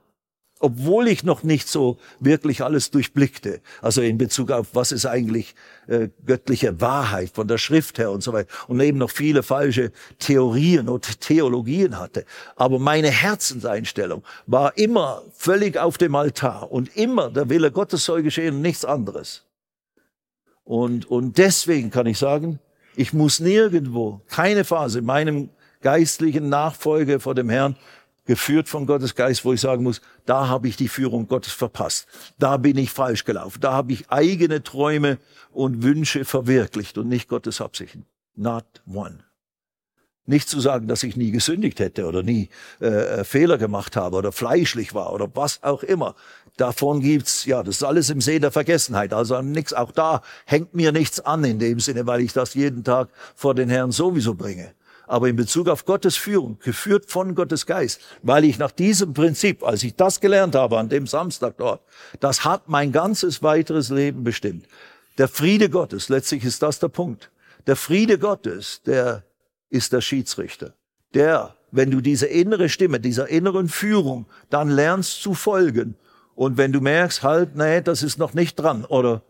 obwohl ich noch nicht so wirklich alles durchblickte. Also in Bezug auf, was ist eigentlich äh, göttliche Wahrheit von der Schrift her und so weiter. Und eben noch viele falsche Theorien und Theologien hatte. Aber meine Herzenseinstellung war immer völlig auf dem Altar und immer der Wille Gottes soll geschehen und nichts anderes. Und, und deswegen kann ich sagen, ich muss nirgendwo, keine Phase in meinem geistlichen Nachfolge vor dem Herrn geführt von Gottes Geist, wo ich sagen muss, da habe ich die Führung Gottes verpasst. Da bin ich falsch gelaufen. Da habe ich eigene Träume und Wünsche verwirklicht und nicht Gottes Absichten. Not one. Nicht zu sagen, dass ich nie gesündigt hätte oder nie äh, äh, Fehler gemacht habe oder fleischlich war oder was auch immer. Davon gibt's, ja, das ist alles im See der Vergessenheit. Also nix, auch da hängt mir nichts an in dem Sinne, weil ich das jeden Tag vor den Herrn sowieso bringe. Aber in Bezug auf Gottes Führung, geführt von Gottes Geist, weil ich nach diesem Prinzip, als ich das gelernt habe an dem Samstag dort, das hat mein ganzes weiteres Leben bestimmt. Der Friede Gottes, letztlich ist das der Punkt. Der Friede Gottes, der ist der Schiedsrichter. Der, wenn du diese innere Stimme, dieser inneren Führung dann lernst zu folgen und wenn du merkst, halt, nee, das ist noch nicht dran oder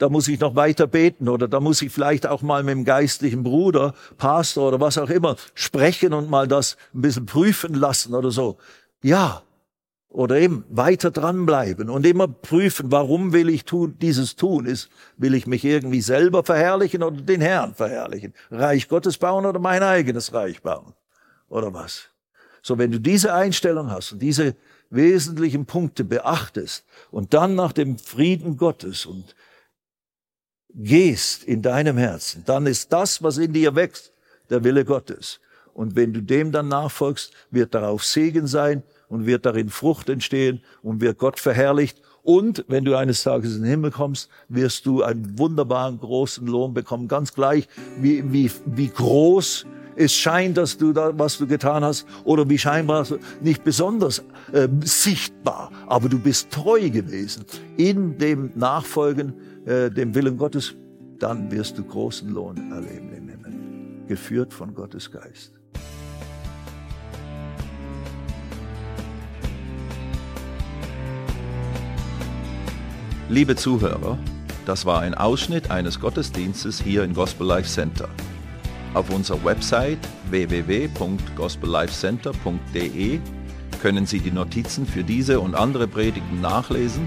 da muss ich noch weiter beten oder da muss ich vielleicht auch mal mit dem geistlichen Bruder, Pastor oder was auch immer sprechen und mal das ein bisschen prüfen lassen oder so. Ja, oder eben weiter dranbleiben und immer prüfen, warum will ich tun, dieses tun? Ist, will ich mich irgendwie selber verherrlichen oder den Herrn verherrlichen? Reich Gottes bauen oder mein eigenes Reich bauen? Oder was? So, wenn du diese Einstellung hast und diese wesentlichen Punkte beachtest und dann nach dem Frieden Gottes und gehst in deinem Herzen, dann ist das, was in dir wächst, der Wille Gottes. Und wenn du dem dann nachfolgst, wird darauf Segen sein und wird darin Frucht entstehen und wird Gott verherrlicht. Und wenn du eines Tages in den Himmel kommst, wirst du einen wunderbaren großen Lohn bekommen. Ganz gleich, wie, wie, wie groß es scheint, dass du da, was du getan hast, oder wie scheinbar nicht besonders äh, sichtbar, aber du bist treu gewesen in dem Nachfolgen, äh, dem Willen Gottes, dann wirst du großen Lohn erleben im Himmel, geführt von Gottes Geist. Liebe Zuhörer, das war ein Ausschnitt eines Gottesdienstes hier im Gospel Life Center. Auf unserer Website www.gospellifecenter.de können Sie die Notizen für diese und andere Predigten nachlesen